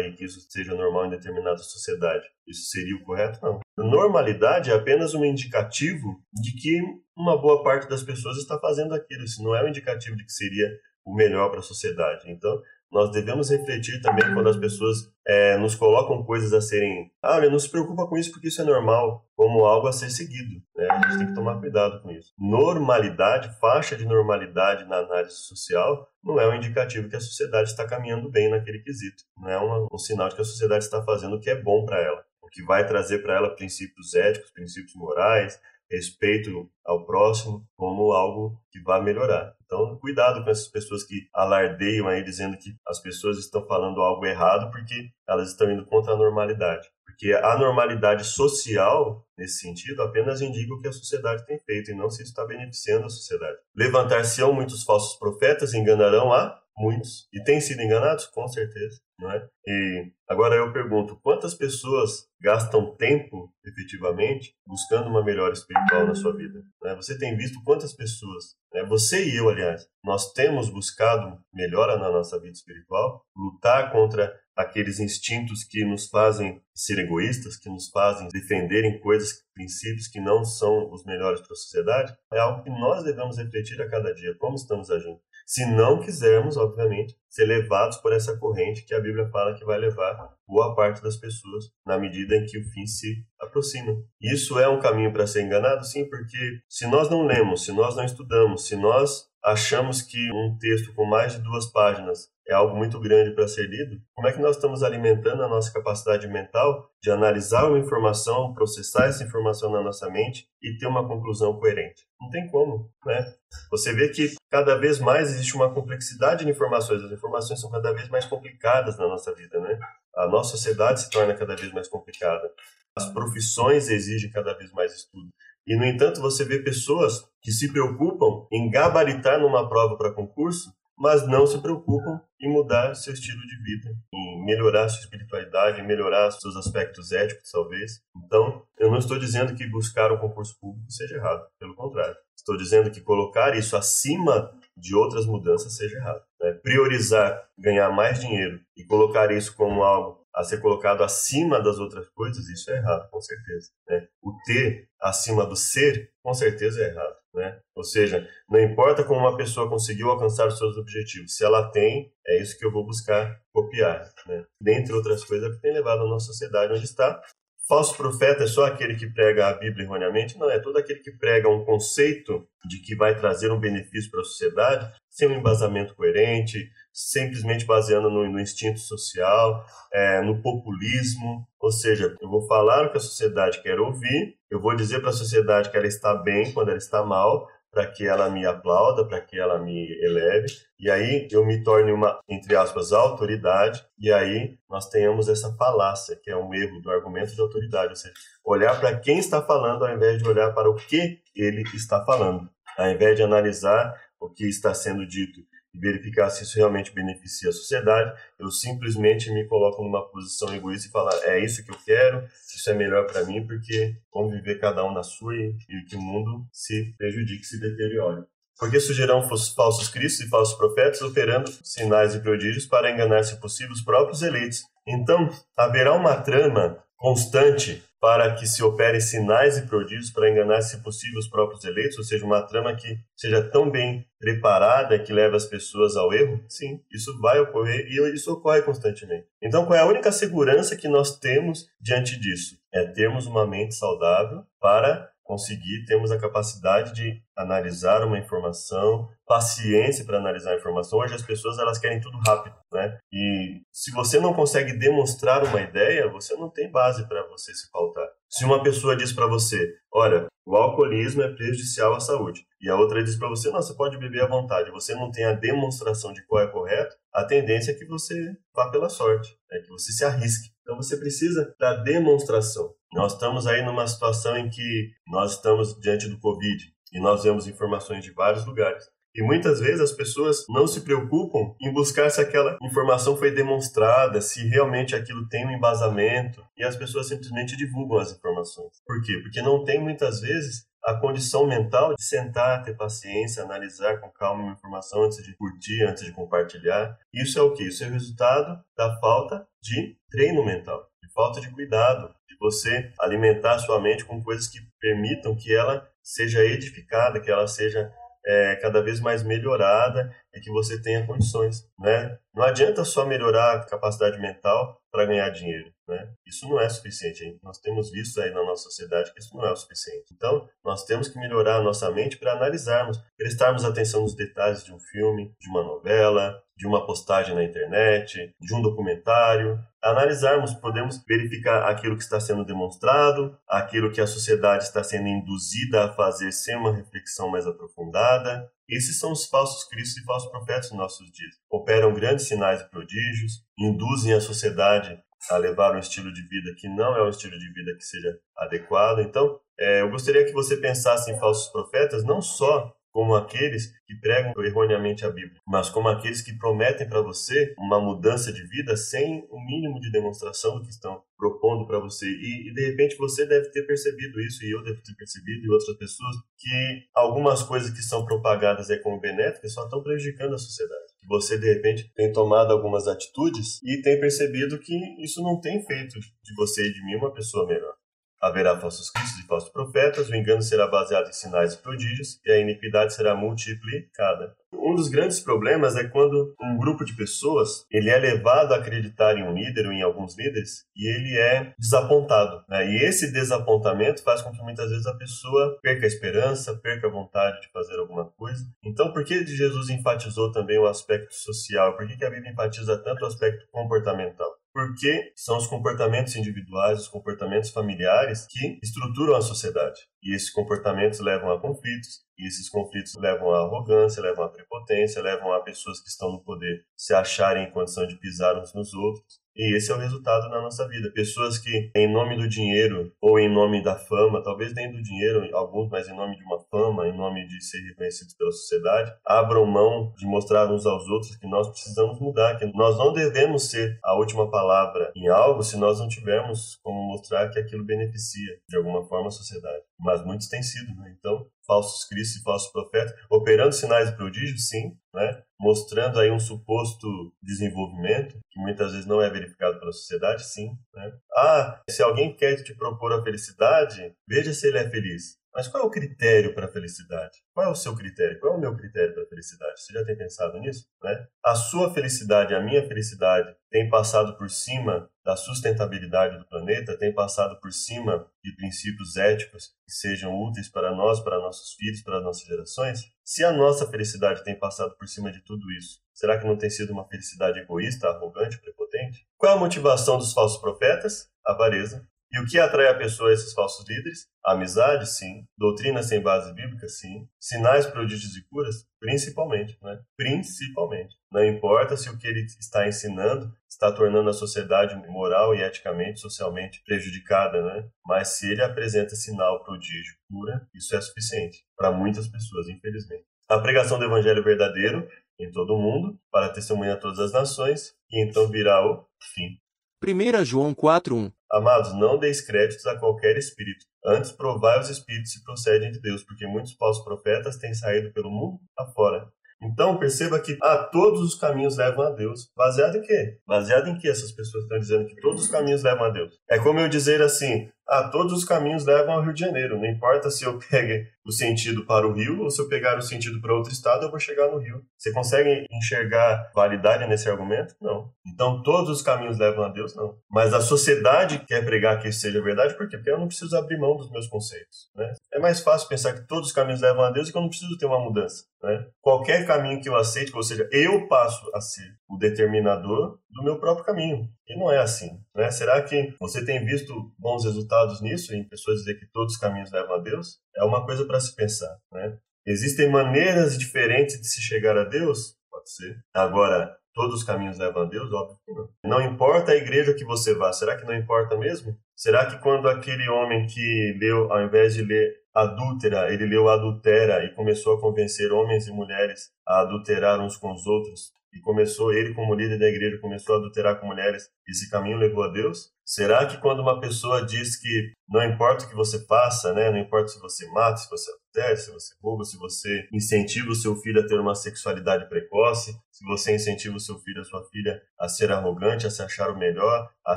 e que isso seja normal em determinada sociedade, isso seria o correto? Não. Normalidade é apenas um indicativo de que uma boa parte das pessoas está fazendo aquilo. Isso não é um indicativo de que seria o melhor para a sociedade. Então, nós devemos refletir também quando as pessoas é, nos colocam coisas a serem. Ah, olha, não se preocupa com isso porque isso é normal, como algo a ser seguido. Né? A gente tem que tomar cuidado com isso. Normalidade, faixa de normalidade na análise social, não é um indicativo que a sociedade está caminhando bem naquele quesito. Não é uma, um sinal de que a sociedade está fazendo o que é bom para ela, o que vai trazer para ela princípios éticos, princípios morais, respeito ao próximo como algo que vai melhorar. Então, cuidado com essas pessoas que alardeiam aí dizendo que as pessoas estão falando algo errado porque elas estão indo contra a normalidade. Porque a normalidade social, nesse sentido, apenas indica o que a sociedade tem feito e não se está beneficiando a sociedade. Levantar-se-ão muitos falsos profetas, enganarão a muitos. E têm sido enganados? Com certeza. Não é? E agora eu pergunto, quantas pessoas gastam tempo, efetivamente, buscando uma melhora espiritual na sua vida? Né? Você tem visto quantas pessoas, né? você e eu, aliás, nós temos buscado melhora na nossa vida espiritual, lutar contra aqueles instintos que nos fazem ser egoístas, que nos fazem defenderem coisas, princípios que não são os melhores para a sociedade, é algo que nós devemos refletir a cada dia, como estamos agindo se não quisermos, obviamente, ser levados por essa corrente que a Bíblia fala que vai levar boa parte das pessoas na medida em que o fim se aproxima. Isso é um caminho para ser enganado? Sim, porque se nós não lemos, se nós não estudamos, se nós achamos que um texto com mais de duas páginas é algo muito grande para ser lido, como é que nós estamos alimentando a nossa capacidade mental de analisar uma informação, processar essa informação na nossa mente e ter uma conclusão coerente? Não tem como, né? Você vê que cada vez mais existe uma complexidade de informações, as informações são cada vez mais complicadas na nossa vida, né? A nossa sociedade se torna cada vez mais complicada. As profissões exigem cada vez mais estudo. E, no entanto, você vê pessoas que se preocupam em gabaritar numa prova para concurso, mas não se preocupam em mudar seu estilo de vida, em melhorar sua espiritualidade, em melhorar seus aspectos éticos, talvez. Então, eu não estou dizendo que buscar um concurso público seja errado, pelo contrário. Estou dizendo que colocar isso acima de outras mudanças seja errado. Né? Priorizar ganhar mais dinheiro e colocar isso como algo a ser colocado acima das outras coisas, isso é errado, com certeza. Né? O ter acima do ser, com certeza é errado. Né? Ou seja, não importa como uma pessoa conseguiu alcançar os seus objetivos, se ela tem, é isso que eu vou buscar copiar. Né? Dentre outras coisas que tem levado a nossa sociedade onde está, falso profeta é só aquele que prega a Bíblia erroneamente? Não, é todo aquele que prega um conceito de que vai trazer um benefício para a sociedade sem um embasamento coerente, simplesmente baseando no, no instinto social, é, no populismo. Ou seja, eu vou falar o que a sociedade quer ouvir, eu vou dizer para a sociedade que ela está bem quando ela está mal, para que ela me aplauda, para que ela me eleve, e aí eu me torne uma, entre aspas, autoridade, e aí nós tenhamos essa falácia, que é um erro do argumento de autoridade, ou seja, olhar para quem está falando ao invés de olhar para o que ele está falando, ao invés de analisar o que está sendo dito e verificar se isso realmente beneficia a sociedade, eu simplesmente me coloco numa posição egoísta e falar é isso que eu quero, isso é melhor para mim, porque vamos viver cada um na sua e, e que o mundo se prejudique, se deteriore. Porque surgirão falsos cristos e falsos profetas operando sinais e prodígios para enganar, se possível, os próprios eleitos. Então, haverá uma trama constante para que se operem sinais e prodígios para enganar, se possível, os próprios eleitos, ou seja, uma trama que seja tão bem preparada que leve as pessoas ao erro? Sim, isso vai ocorrer e isso ocorre constantemente. Então, qual é a única segurança que nós temos diante disso? É termos uma mente saudável para conseguir, temos a capacidade de analisar uma informação, paciência para analisar a informação. Hoje as pessoas elas querem tudo rápido, né? E se você não consegue demonstrar uma ideia, você não tem base para você se pautar. Se uma pessoa diz para você, olha, o alcoolismo é prejudicial à saúde, e a outra diz para você, não, você pode beber à vontade, você não tem a demonstração de qual é correto, a tendência é que você vá pela sorte, é que você se arrisque. Então você precisa da demonstração. Nós estamos aí numa situação em que nós estamos diante do Covid e nós vemos informações de vários lugares. E muitas vezes as pessoas não se preocupam em buscar se aquela informação foi demonstrada, se realmente aquilo tem um embasamento, e as pessoas simplesmente divulgam as informações. Por quê? Porque não tem muitas vezes a condição mental de sentar, ter paciência, analisar com calma uma informação antes de curtir, antes de compartilhar. Isso é o que? Isso é o resultado da falta de treino mental, de falta de cuidado, de você alimentar sua mente com coisas que permitam que ela seja edificada, que ela seja é, cada vez mais melhorada e que você tenha condições, né? Não adianta só melhorar a capacidade mental para ganhar dinheiro, né? Isso não é suficiente. Hein? Nós temos visto aí na nossa sociedade que isso não é o suficiente. Então, nós temos que melhorar a nossa mente para analisarmos, prestarmos atenção nos detalhes de um filme, de uma novela, de uma postagem na internet, de um documentário, analisarmos, podemos verificar aquilo que está sendo demonstrado, aquilo que a sociedade está sendo induzida a fazer sem uma reflexão mais aprofundada. Esses são os falsos cristos e falsos profetas nos nossos dias. Operam grandes sinais e prodígios, induzem a sociedade a levar um estilo de vida que não é um estilo de vida que seja adequado. Então, é, eu gostaria que você pensasse em falsos profetas não só como aqueles que pregam erroneamente a Bíblia, mas como aqueles que prometem para você uma mudança de vida sem o mínimo de demonstração do que estão propondo para você. E, e, de repente você deve ter percebido isso, e eu devo ter percebido, e outras pessoas, que algumas coisas que são propagadas aí como benéficas só estão prejudicando a sociedade. Você, de repente, tem tomado algumas atitudes e tem percebido que isso não tem feito de você e de mim uma pessoa melhor. Haverá falsos cristos e falsos profetas, o engano será baseado em sinais e prodígios, e a iniquidade será multiplicada. Um dos grandes problemas é quando um grupo de pessoas ele é levado a acreditar em um líder ou em alguns líderes e ele é desapontado. Né? E esse desapontamento faz com que muitas vezes a pessoa perca a esperança, perca a vontade de fazer alguma coisa. Então, por que Jesus enfatizou também o aspecto social? Por que, que a Bíblia enfatiza tanto o aspecto comportamental? Porque são os comportamentos individuais, os comportamentos familiares que estruturam a sociedade. E esses comportamentos levam a conflitos, e esses conflitos levam à arrogância, levam à prepotência, levam a pessoas que estão no poder se acharem em condição de pisar uns nos outros. E esse é o resultado na nossa vida. Pessoas que, em nome do dinheiro ou em nome da fama, talvez nem do dinheiro, alguns, mas em nome de uma fama, em nome de ser reconhecidos pela sociedade, abram mão de mostrar uns aos outros que nós precisamos mudar, que nós não devemos ser a última palavra em algo se nós não tivermos como mostrar que aquilo beneficia de alguma forma a sociedade. Muitos têm sido, né? Então, falsos cristos e falsos profetas, operando sinais e prodígios, sim, né? mostrando aí um suposto desenvolvimento, que muitas vezes não é verificado pela sociedade, sim. Né? Ah, se alguém quer te propor a felicidade, veja se ele é feliz. Mas qual é o critério para a felicidade? Qual é o seu critério? Qual é o meu critério para a felicidade? Você já tem pensado nisso? Né? A sua felicidade, a minha felicidade, tem passado por cima da sustentabilidade do planeta, tem passado por cima de princípios éticos que sejam úteis para nós, para nossos filhos, para nossas gerações? Se a nossa felicidade tem passado por cima de tudo isso, será que não tem sido uma felicidade egoísta, arrogante, prepotente? Qual é a motivação dos falsos profetas? Avareza. E o que atrai a pessoa a esses falsos líderes? Amizade, sim. Doutrina sem base bíblica, sim. Sinais, prodígios e curas, principalmente, né? Principalmente. Não importa se o que ele está ensinando está tornando a sociedade moral e eticamente, socialmente prejudicada, né? Mas se ele apresenta sinal, prodígio, cura, isso é suficiente para muitas pessoas, infelizmente. A pregação do evangelho verdadeiro em todo o mundo, para testemunhar todas as nações, e então virá o fim. 1 João 4:1 Amados, não deis créditos a qualquer espírito. Antes provai os espíritos se procedem de Deus, porque muitos falsos profetas têm saído pelo mundo afora. Então perceba que a todos os caminhos levam a Deus. Baseado em quê? Baseado em que essas pessoas estão dizendo que todos os caminhos levam a Deus? É como eu dizer assim: ah, todos os caminhos levam ao Rio de Janeiro. Não importa se eu pegue o sentido para o Rio ou se eu pegar o sentido para outro estado, eu vou chegar no Rio. Você consegue enxergar validade nesse argumento? Não. Então, todos os caminhos levam a Deus? Não. Mas a sociedade quer pregar que isso seja verdade, por quê? Porque eu não preciso abrir mão dos meus conceitos. Né? É mais fácil pensar que todos os caminhos levam a Deus e que eu não preciso ter uma mudança. Né? Qualquer caminho que eu aceite, ou seja, eu passo a ser o determinador do meu próprio caminho. E não é assim. Né? Será que você tem visto bons resultados nisso, em pessoas dizer que todos os caminhos levam a Deus? É uma coisa para se pensar. Né? Existem maneiras diferentes de se chegar a Deus? Pode ser. Agora, todos os caminhos levam a Deus? Óbvio que não. Não importa a igreja que você vá, será que não importa mesmo? Será que quando aquele homem que leu, ao invés de ler adúltera, ele leu adultera e começou a convencer homens e mulheres a adulterar uns com os outros, e começou, ele como líder da igreja, começou a adulterar com mulheres, esse caminho levou a Deus? Será que quando uma pessoa diz que não importa o que você faça, né, não importa se você mata, se você adultera, se você rouba, se você incentiva o seu filho a ter uma sexualidade precoce, se você incentiva o seu filho, a sua filha a ser arrogante, a se achar o melhor, a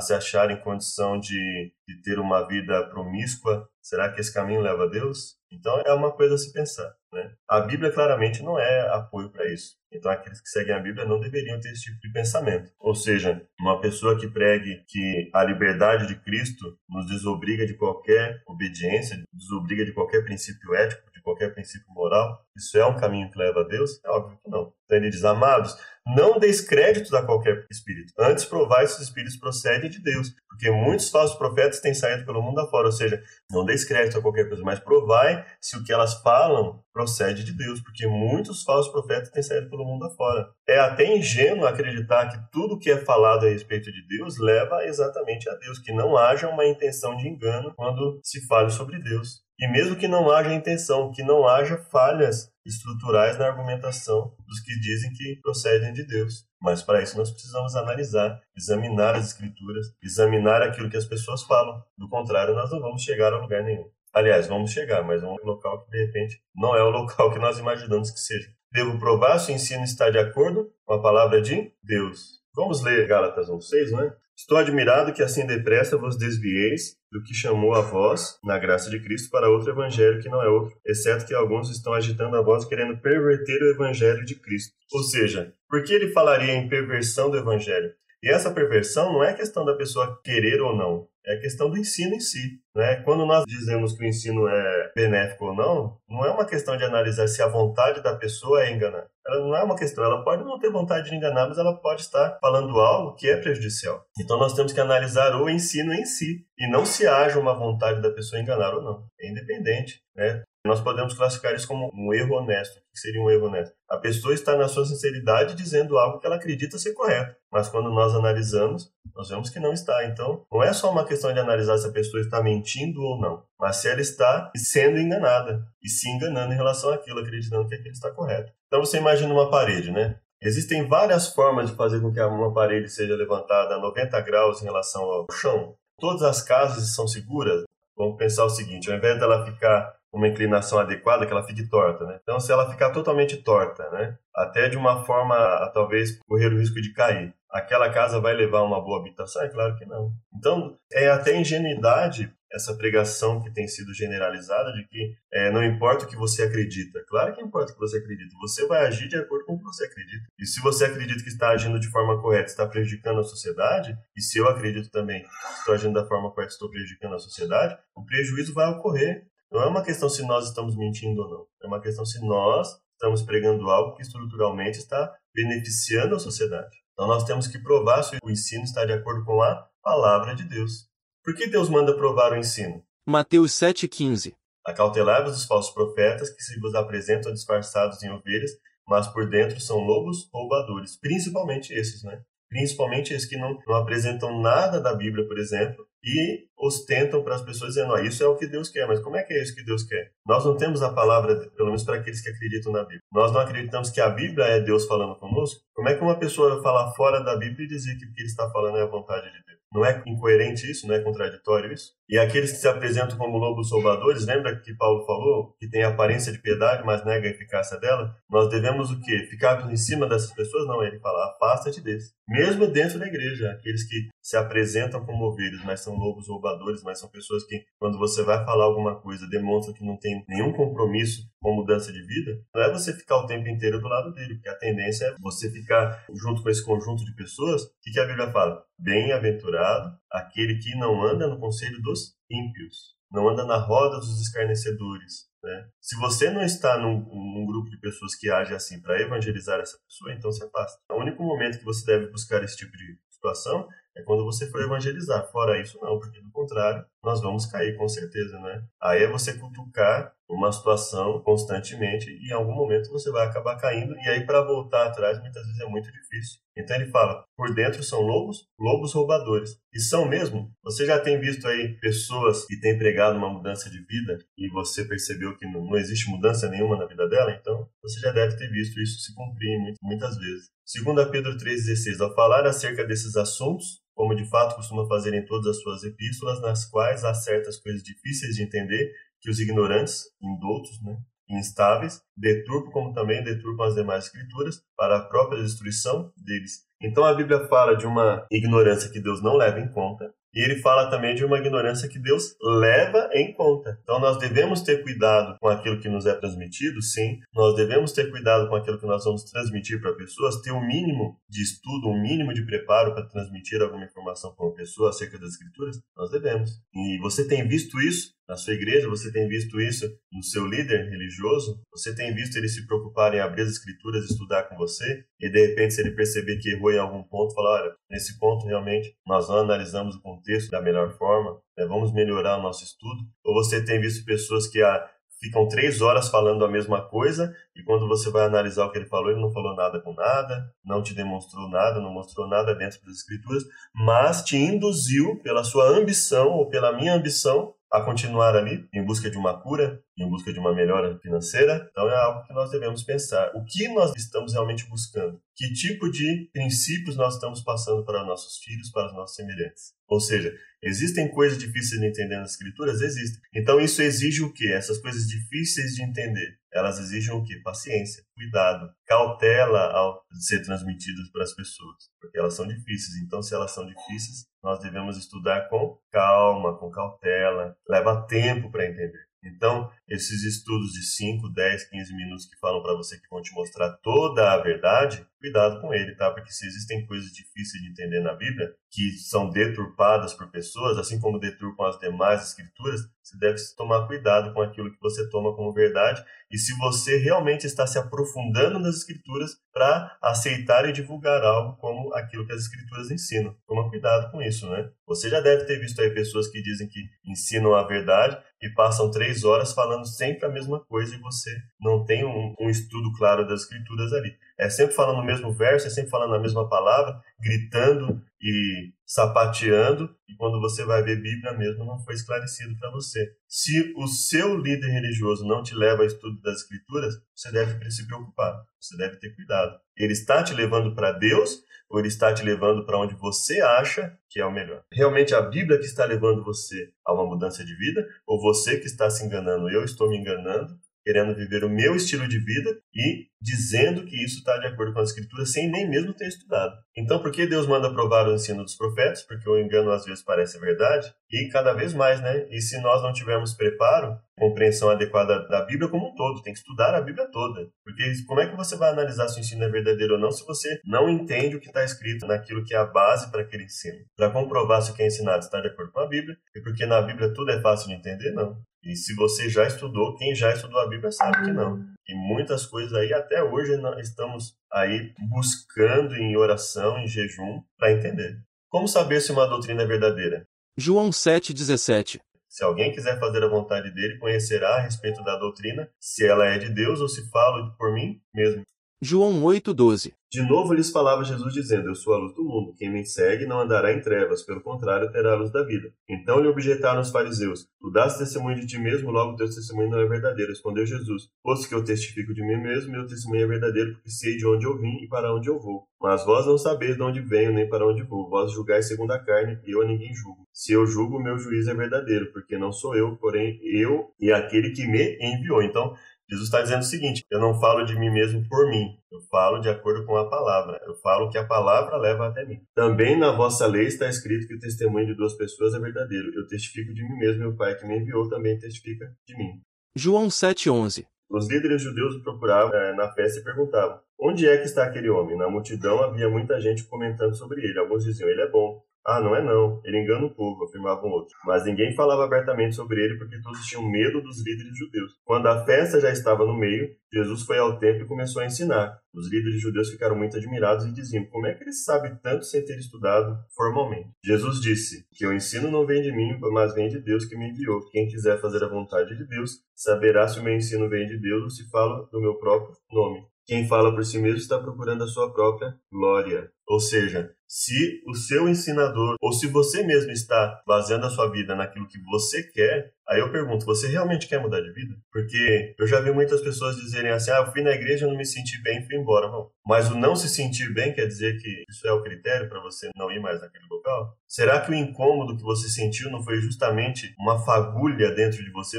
se achar em condição de, de ter uma vida promíscua, será que esse caminho leva a Deus? Então é uma coisa a se pensar. Né? A Bíblia claramente não é apoio para isso. Então aqueles que seguem a Bíblia não deveriam ter esse tipo de pensamento. Ou seja, uma pessoa que pregue que a liberdade de Cristo nos desobriga de qualquer obediência, desobriga de qualquer princípio ético, de qualquer princípio moral, isso é um caminho que leva a Deus? É óbvio que não. Então ele diz, amados, não deis créditos a qualquer espírito. Antes provai se os espíritos procedem de Deus. Porque muitos falsos profetas têm saído pelo mundo afora. Ou seja, não deis crédito a qualquer coisa, mas provai se o que elas falam procede de Deus. Porque muitos falsos profetas têm saído pelo mundo afora. É até ingênuo acreditar que tudo que é falado a respeito de Deus leva exatamente a Deus. Que não haja uma intenção de engano quando se fale sobre Deus. E mesmo que não haja intenção, que não haja falhas estruturais na argumentação dos que dizem que procedem de Deus. Mas para isso nós precisamos analisar, examinar as escrituras, examinar aquilo que as pessoas falam. Do contrário, nós não vamos chegar a lugar nenhum. Aliás, vamos chegar, mas um local que de repente não é o local que nós imaginamos que seja. Devo provar se o ensino está de acordo com a palavra de Deus. Vamos ler Gálatas 1,6, não é? Estou admirado que assim depressa vos desvieis do que chamou a vós, na graça de Cristo, para outro evangelho que não é outro, exceto que alguns estão agitando a voz querendo perverter o evangelho de Cristo. Ou seja, por que ele falaria em perversão do evangelho? E essa perversão não é questão da pessoa querer ou não, é questão do ensino em si. Né? Quando nós dizemos que o ensino é benéfico ou não, não é uma questão de analisar se a vontade da pessoa é enganar. Ela não é uma questão, ela pode não ter vontade de enganar, mas ela pode estar falando algo que é prejudicial. Então nós temos que analisar o ensino em si, e não se haja uma vontade da pessoa enganar ou não. É independente. Né? Nós podemos classificar isso como um erro honesto. O que seria um erro honesto? A pessoa está na sua sinceridade dizendo algo que ela acredita ser correto, mas quando nós analisamos, nós vemos que não está. Então, não é só uma questão de analisar se a pessoa está mentindo ou não, mas se ela está sendo enganada e se enganando em relação àquilo, acreditando que aquilo está correto. Então, você imagina uma parede, né? Existem várias formas de fazer com que uma parede seja levantada a 90 graus em relação ao chão. Todas as casas são seguras. Vamos pensar o seguinte: ao invés dela ficar uma inclinação adequada que ela fique torta, né? Então, se ela ficar totalmente torta, né? Até de uma forma a talvez correr o risco de cair, aquela casa vai levar uma boa habitação? É claro que não. Então, é até ingenuidade essa pregação que tem sido generalizada de que é, não importa o que você acredita. Claro que importa o que você acredita. Você vai agir de acordo com o que você acredita. E se você acredita que está agindo de forma correta, está prejudicando a sociedade, e se eu acredito também que estou agindo da forma correta, estou prejudicando a sociedade, o prejuízo vai ocorrer. Não é uma questão se nós estamos mentindo ou não. É uma questão se nós estamos pregando algo que estruturalmente está beneficiando a sociedade. Então nós temos que provar se o ensino está de acordo com a palavra de Deus. Por que Deus manda provar o ensino? Mateus 7,15 Acautelai-vos dos falsos profetas que se vos apresentam disfarçados em ovelhas, mas por dentro são lobos roubadores. Principalmente esses, né? Principalmente esses que não, não apresentam nada da Bíblia, por exemplo, e ostentam para as pessoas dizendo, ah, isso é o que Deus quer, mas como é que é isso que Deus quer? Nós não temos a palavra, pelo menos para aqueles que acreditam na Bíblia. Nós não acreditamos que a Bíblia é Deus falando conosco. Como é que uma pessoa falar fora da Bíblia e dizer que o que ele está falando é a vontade de Deus? Não é incoerente isso? Não é contraditório isso? E aqueles que se apresentam como lobos salvadores, lembra que Paulo falou que tem aparência de piedade, mas nega a eficácia dela? Nós devemos o quê? Ficar em cima dessas pessoas? Não, ele fala, afasta-te desses. Mesmo dentro da igreja, aqueles que se apresentam como ovelhas, mas são lobos roubadores, mas são pessoas que, quando você vai falar alguma coisa, demonstram que não tem nenhum compromisso com mudança de vida, não é você ficar o tempo inteiro do lado dele, porque a tendência é você ficar junto com esse conjunto de pessoas. O que a Bíblia fala? Bem-aventurado aquele que não anda no conselho dos ímpios, não anda na roda dos escarnecedores. Né? Se você não está num, num grupo de pessoas que age assim para evangelizar essa pessoa, então se afasta. O único momento que você deve buscar esse tipo de situação é quando você for evangelizar. Fora isso, não, porque do contrário, nós vamos cair com certeza, né? Aí é você cutucar uma situação constantemente e em algum momento você vai acabar caindo e aí para voltar atrás muitas vezes é muito difícil. Então ele fala, por dentro são lobos, lobos roubadores. E são mesmo. Você já tem visto aí pessoas que têm pregado uma mudança de vida e você percebeu que não, não existe mudança nenhuma na vida dela, então você já deve ter visto isso se cumprir muitas vezes. Segundo Pedro 3,16, ao falar acerca desses assuntos, como de fato costuma fazer em todas as suas epístolas, nas quais há certas coisas difíceis de entender que os ignorantes, indoutos, né, instáveis, deturpam como também deturpam as demais escrituras para a própria destruição deles. Então a Bíblia fala de uma ignorância que Deus não leva em conta, e ele fala também de uma ignorância que Deus leva em conta. Então nós devemos ter cuidado com aquilo que nos é transmitido, sim. Nós devemos ter cuidado com aquilo que nós vamos transmitir para pessoas, ter um mínimo de estudo, um mínimo de preparo para transmitir alguma informação para uma pessoa acerca das escrituras. Nós devemos. E você tem visto isso na sua igreja, você tem visto isso no seu líder religioso, você tem visto ele se preocupar em abrir as escrituras estudar com você, e de repente, se ele perceber que errou em algum ponto, falar: olha, nesse ponto realmente nós não analisamos o contexto da melhor forma, né? vamos melhorar o nosso estudo. Ou você tem visto pessoas que ah, ficam três horas falando a mesma coisa e quando você vai analisar o que ele falou, ele não falou nada com nada, não te demonstrou nada, não mostrou nada dentro das escrituras, mas te induziu pela sua ambição ou pela minha ambição a continuar ali em busca de uma cura, em busca de uma melhora financeira. Então é algo que nós devemos pensar. O que nós estamos realmente buscando? Que tipo de princípios nós estamos passando para nossos filhos, para os nossos semelhantes? Ou seja, existem coisas difíceis de entender nas escrituras? Existem. Então isso exige o quê? Essas coisas difíceis de entender elas exigem o quê? Paciência, cuidado, cautela ao ser transmitidas para as pessoas, porque elas são difíceis. Então, se elas são difíceis, nós devemos estudar com calma, com cautela, leva tempo para entender. Então, esses estudos de 5, 10, 15 minutos que falam para você que vão te mostrar toda a verdade, cuidado com ele, tá? Porque se existem coisas difíceis de entender na Bíblia, que são deturpadas por pessoas, assim como deturpam as demais escrituras, você deve tomar cuidado com aquilo que você toma como verdade e se você realmente está se aprofundando nas escrituras para aceitar e divulgar algo como aquilo que as escrituras ensinam. Toma cuidado com isso, né? Você já deve ter visto aí pessoas que dizem que ensinam a verdade e passam três horas falando sempre a mesma coisa e você não tem um, um estudo claro das escrituras ali. É sempre falando o mesmo verso, é sempre falando a mesma palavra, gritando e sapateando e quando você vai ver Bíblia mesmo não foi esclarecido para você. Se o seu líder religioso não te leva ao estudo das Escrituras, você deve se preocupar, você deve ter cuidado. Ele está te levando para Deus ou ele está te levando para onde você acha que é o melhor? Realmente a Bíblia que está levando você a uma mudança de vida ou você que está se enganando? Eu estou me enganando querendo viver o meu estilo de vida e dizendo que isso está de acordo com a Escritura sem nem mesmo ter estudado. Então, por que Deus manda provar o ensino dos profetas? Porque o engano às vezes parece verdade e cada vez mais, né? E se nós não tivermos preparo, compreensão adequada da Bíblia como um todo, tem que estudar a Bíblia toda. Porque como é que você vai analisar se o ensino é verdadeiro ou não se você não entende o que está escrito naquilo que é a base para aquele ensino? Para comprovar se o que é ensinado está de acordo com a Bíblia, e porque na Bíblia tudo é fácil de entender, não. E se você já estudou, quem já estudou a Bíblia sabe que não. E muitas coisas aí, até hoje, estamos aí buscando em oração, em jejum, para entender. Como saber se uma doutrina é verdadeira? João 7,17 Se alguém quiser fazer a vontade dele, conhecerá a respeito da doutrina, se ela é de Deus ou se falo por mim mesmo. João 8,12 De novo lhes falava Jesus dizendo, Eu sou a luz do mundo, quem me segue não andará em trevas, pelo contrário terá a luz da vida. Então lhe objetaram os fariseus, Tu dás testemunho de ti mesmo, logo teu testemunho não é verdadeiro. Respondeu Jesus, Posto que eu testifico de mim mesmo, meu testemunho é verdadeiro, porque sei de onde eu vim e para onde eu vou. Mas vós não sabeis de onde venho, nem para onde vou. Vós julgais segundo a carne, e eu a ninguém julgo. Se eu julgo, meu juízo é verdadeiro, porque não sou eu, porém eu e aquele que me enviou. Então, Jesus está dizendo o seguinte: eu não falo de mim mesmo por mim, eu falo de acordo com a palavra. Eu falo que a palavra leva até mim. Também na vossa lei está escrito que o testemunho de duas pessoas é verdadeiro. Eu testifico de mim mesmo, e o Pai que me enviou também testifica de mim. João 7,11 Os líderes judeus o procuravam é, na festa e perguntavam: Onde é que está aquele homem? Na multidão havia muita gente comentando sobre ele. Alguns diziam: Ele é bom. Ah, não é não. Ele engana o povo, afirmavam outros. Mas ninguém falava abertamente sobre ele porque todos tinham medo dos líderes judeus. Quando a festa já estava no meio, Jesus foi ao templo e começou a ensinar. Os líderes judeus ficaram muito admirados e diziam: Como é que ele sabe tanto sem ter estudado formalmente? Jesus disse: Que o ensino não vem de mim, mas vem de Deus que me enviou. Quem quiser fazer a vontade de Deus saberá se o meu ensino vem de Deus ou se falo do meu próprio nome. Quem fala por si mesmo está procurando a sua própria glória. Ou seja, se o seu ensinador, ou se você mesmo está baseando a sua vida naquilo que você quer, aí eu pergunto, você realmente quer mudar de vida? Porque eu já vi muitas pessoas dizerem assim, ah, eu fui na igreja, não me senti bem, fui embora. Não. Mas o não se sentir bem quer dizer que isso é o critério para você não ir mais naquele local? Será que o incômodo que você sentiu não foi justamente uma fagulha dentro de você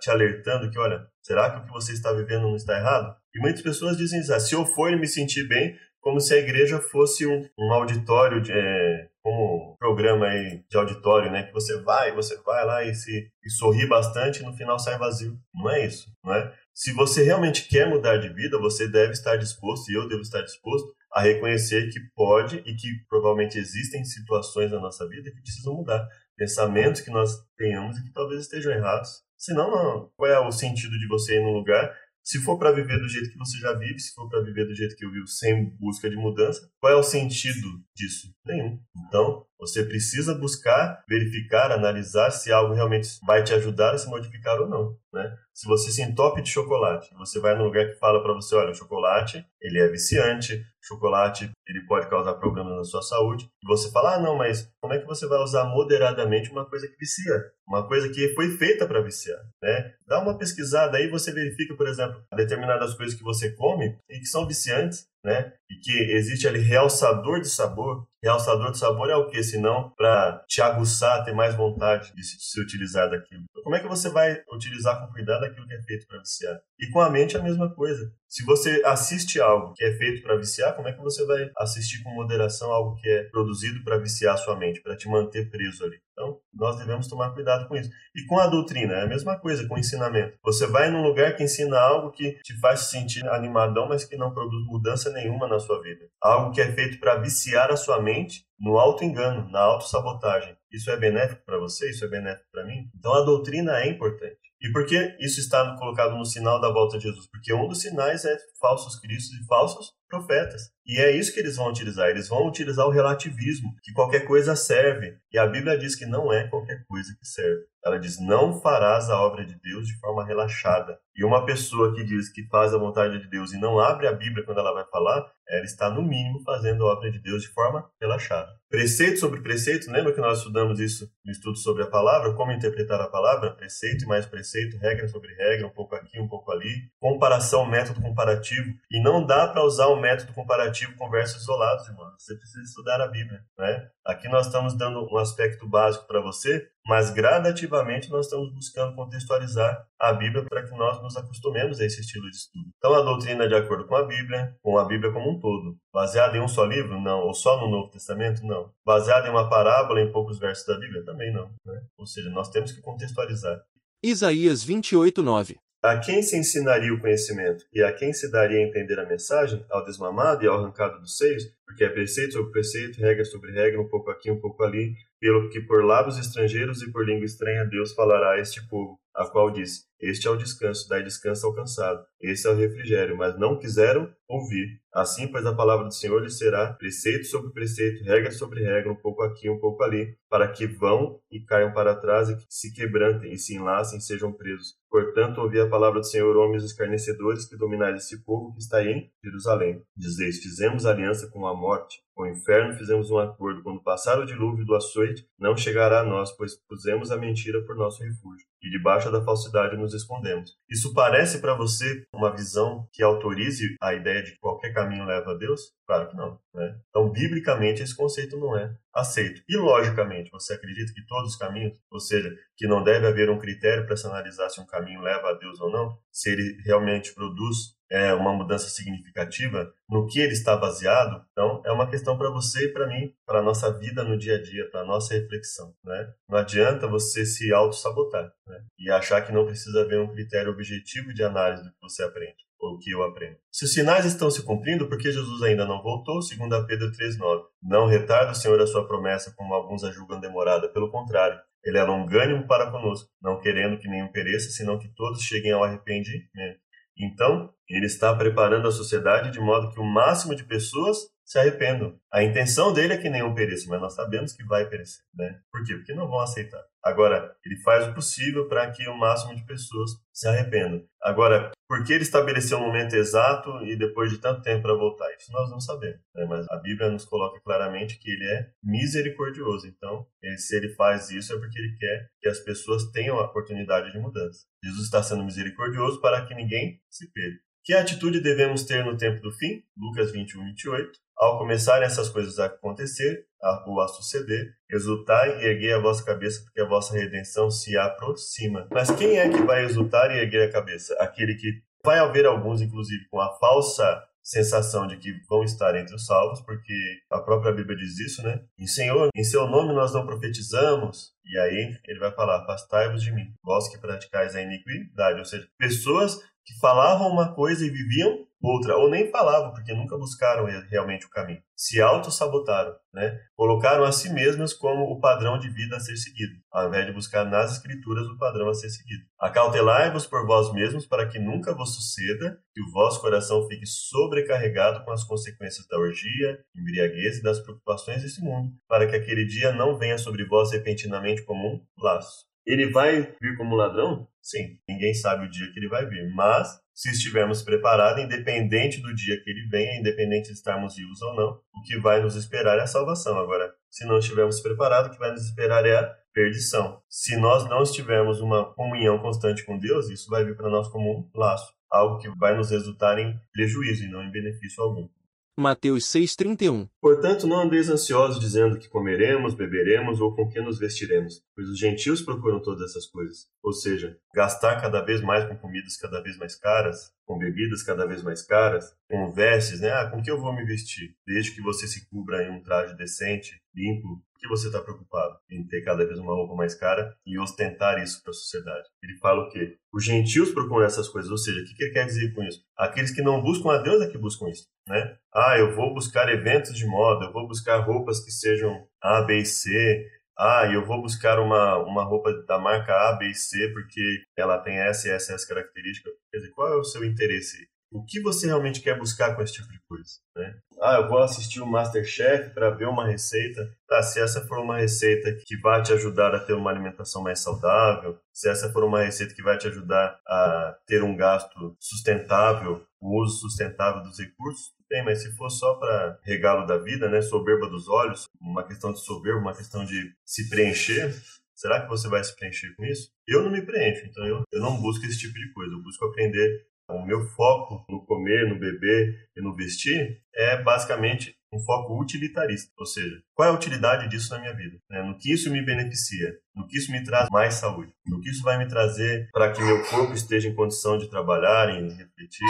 te alertando que, olha, será que o que você está vivendo não está errado? E muitas pessoas dizem ah, se eu for e me sentir bem, como se a igreja fosse um, um auditório, de, é, como um programa aí de auditório, né? Que você vai, você vai lá e, se, e sorri bastante e no final sai vazio. Não é isso, não é? Se você realmente quer mudar de vida, você deve estar disposto, e eu devo estar disposto, a reconhecer que pode e que provavelmente existem situações na nossa vida que precisam mudar. Pensamentos que nós tenhamos e que talvez estejam errados. Senão, não, qual é o sentido de você ir num lugar se for para viver do jeito que você já vive, se for para viver do jeito que eu vivo sem busca de mudança, qual é o sentido disso? Nenhum. Então, você precisa buscar, verificar, analisar se algo realmente vai te ajudar a se modificar ou não, né? Se você se entope de chocolate, você vai num lugar que fala para você, olha, o chocolate, ele é viciante, chocolate, ele pode causar problemas na sua saúde, e você fala, ah, não, mas como é que você vai usar moderadamente uma coisa que vicia? Uma coisa que foi feita para viciar, né? Dá uma pesquisada aí, você verifica, por exemplo, determinadas coisas que você come e que são viciantes, né? E que existe ali realçador de sabor. Realçador de sabor é o que? Senão para te aguçar, ter mais vontade de se, utilizar daquilo. Então, como é que você vai utilizar com cuidado aquilo que é feito para viciar? E com a mente a mesma coisa. Se você assiste algo que é feito para viciar, como é que você vai assistir com moderação algo que é produzido para viciar a sua mente, para te manter preso ali? Então, nós devemos tomar cuidado com isso. E com a doutrina, é a mesma coisa, com o ensinamento. Você vai num lugar que ensina algo que te faz se sentir animadão, mas que não produz mudança nenhuma na sua vida. Algo que é feito para viciar a sua mente no auto-engano, na auto-sabotagem. Isso é benéfico para você? Isso é benéfico para mim? Então, a doutrina é importante. E por que isso está colocado no sinal da volta de Jesus? Porque um dos sinais é falsos cristos e falsos profetas. E é isso que eles vão utilizar. Eles vão utilizar o relativismo, que qualquer coisa serve. E a Bíblia diz que não é qualquer coisa que serve. Ela diz: não farás a obra de Deus de forma relaxada. E uma pessoa que diz que faz a vontade de Deus e não abre a Bíblia quando ela vai falar, ela está, no mínimo, fazendo a obra de Deus de forma relaxada. Preceito sobre preceito, lembra que nós estudamos isso no estudo sobre a palavra, como interpretar a palavra? Preceito e mais preceito, regra sobre regra, um pouco aqui, um pouco ali. Comparação, método comparativo. E não dá para usar o método comparativo com versos isolados, irmão. Você precisa estudar a Bíblia, né? Aqui nós estamos dando um aspecto básico para você, mas gradativamente nós estamos buscando contextualizar a Bíblia para que nós nos acostumemos a esse estilo de estudo. Então, a doutrina é de acordo com a Bíblia, com a Bíblia como um todo. Baseada em um só livro? Não. Ou só no Novo Testamento? Não. Baseada em uma parábola, em poucos versos da Bíblia? Também não. Né? Ou seja, nós temos que contextualizar. Isaías 28, 9. A quem se ensinaria o conhecimento e a quem se daria a entender a mensagem? Ao desmamado e ao arrancado dos seios? Porque é preceito sobre preceito, regra sobre regra, um pouco aqui, um pouco ali, pelo que por lábios estrangeiros e por língua estranha Deus falará a este povo, a qual diz: Este é o descanso, dai descanso ao cansado, esse é o refrigério, mas não quiseram ouvir. Assim, pois, a palavra do Senhor lhes será preceito sobre preceito, regra sobre regra, um pouco aqui, um pouco ali, para que vão e caiam para trás e que se quebrantem e se enlacem e sejam presos. Portanto, ouvi a palavra do Senhor, homens escarnecedores, que dominais esse povo que está em Jerusalém. Dizeis, fizemos aliança com a morte, com o inferno fizemos um acordo. Quando passar o dilúvio do açoite, não chegará a nós, pois pusemos a mentira por nosso refúgio. E debaixo da falsidade nos escondemos. Isso parece para você uma visão que autorize a ideia de que qualquer caminho leva a Deus? Claro que não. Né? Então, biblicamente, esse conceito não é aceito. E, logicamente, você acredita que todos os caminhos, ou seja, que não deve haver um critério para se analisar se um caminho leva a Deus ou não, se ele realmente produz é, uma mudança significativa no que ele está baseado, então é uma questão para você e para mim, para a nossa vida no dia a dia, para a nossa reflexão. Né? Não adianta você se auto-sabotar né? e achar que não precisa haver um critério objetivo de análise do que você aprende ou que eu aprendo. Se os sinais estão se cumprindo, porque Jesus ainda não voltou, segundo Pedro 3,9. Não retarda o Senhor a sua promessa, como alguns a julgam demorada. Pelo contrário, ele é longânimo para conosco, não querendo que nenhum pereça, senão que todos cheguem ao arrependimento. Então, ele está preparando a sociedade de modo que o máximo de pessoas se arrependam. A intenção dele é que nenhum pereça, mas nós sabemos que vai perecer, né? Por quê? Porque não vão aceitar. Agora, ele faz o possível para que o máximo de pessoas se arrependam. Agora, por que ele estabeleceu um momento exato e depois de tanto tempo para voltar? Isso nós não sabemos. Né? Mas a Bíblia nos coloca claramente que ele é misericordioso. Então, se ele faz isso é porque ele quer que as pessoas tenham a oportunidade de mudança. Jesus está sendo misericordioso para que ninguém se perca. Que atitude devemos ter no tempo do fim? Lucas 21, 28. Ao começarem essas coisas a acontecer, a, ou a suceder, exultai e erguei a vossa cabeça, porque a vossa redenção se aproxima. Mas quem é que vai exultar e erguer a cabeça? Aquele que vai haver alguns, inclusive, com a falsa sensação de que vão estar entre os salvos, porque a própria Bíblia diz isso, né? Em Senhor, em seu nome nós não profetizamos. E aí ele vai falar: Afastai-vos de mim, vós que praticais a iniquidade. Ou seja, pessoas que falavam uma coisa e viviam outra, ou nem falavam, porque nunca buscaram realmente o caminho. Se auto-sabotaram, né? Colocaram a si mesmas como o padrão de vida a ser seguido, ao invés de buscar nas escrituras o padrão a ser seguido. Acautelai-vos por vós mesmos para que nunca vos suceda que o vosso coração fique sobrecarregado com as consequências da orgia, embriaguez e das preocupações desse mundo, para que aquele dia não venha sobre vós repentinamente como um laço. Ele vai vir como ladrão? Sim, ninguém sabe o dia que ele vai vir, mas se estivermos preparados, independente do dia que ele venha, independente de estarmos vivos ou não, o que vai nos esperar é a salvação. Agora, se não estivermos preparados, o que vai nos esperar é a perdição. Se nós não estivermos uma comunhão constante com Deus, isso vai vir para nós como um laço, algo que vai nos resultar em prejuízo e não em benefício algum. Mateus 6,31 Portanto, não andeis ansiosos dizendo que comeremos, beberemos ou com que nos vestiremos, pois os gentios procuram todas essas coisas. Ou seja, gastar cada vez mais com comidas cada vez mais caras, com bebidas cada vez mais caras, com vestes, né? Ah, com que eu vou me vestir? Desde que você se cubra em um traje decente, limpo, que você está preocupado em ter cada vez uma roupa mais cara e ostentar isso para a sociedade. Ele fala o quê? Os gentios procuram essas coisas, ou seja, o que ele quer dizer com isso? Aqueles que não buscam a Deus é que buscam isso, né? Ah, eu vou buscar eventos de moda, eu vou buscar roupas que sejam A, B e C, ah, eu vou buscar uma, uma roupa da marca A, B e C porque ela tem essa e essa, essa característica. Quer dizer, qual é o seu interesse? O que você realmente quer buscar com esse tipo de coisa? Né? Ah, eu vou assistir o Masterchef para ver uma receita. Tá, se essa for uma receita que vai te ajudar a ter uma alimentação mais saudável, se essa for uma receita que vai te ajudar a ter um gasto sustentável, o uso sustentável dos recursos, Bem, mas se for só para regalo da vida, né, soberba dos olhos, uma questão de soberba, uma questão de se preencher, será que você vai se preencher com isso? Eu não me preencho, então eu, eu não busco esse tipo de coisa. Eu busco aprender. O meu foco no comer, no beber e no vestir é basicamente um foco utilitarista, ou seja, qual é a utilidade disso na minha vida? Né? No que isso me beneficia? No que isso me traz mais saúde? No que isso vai me trazer para que meu corpo esteja em condição de trabalhar e refletir?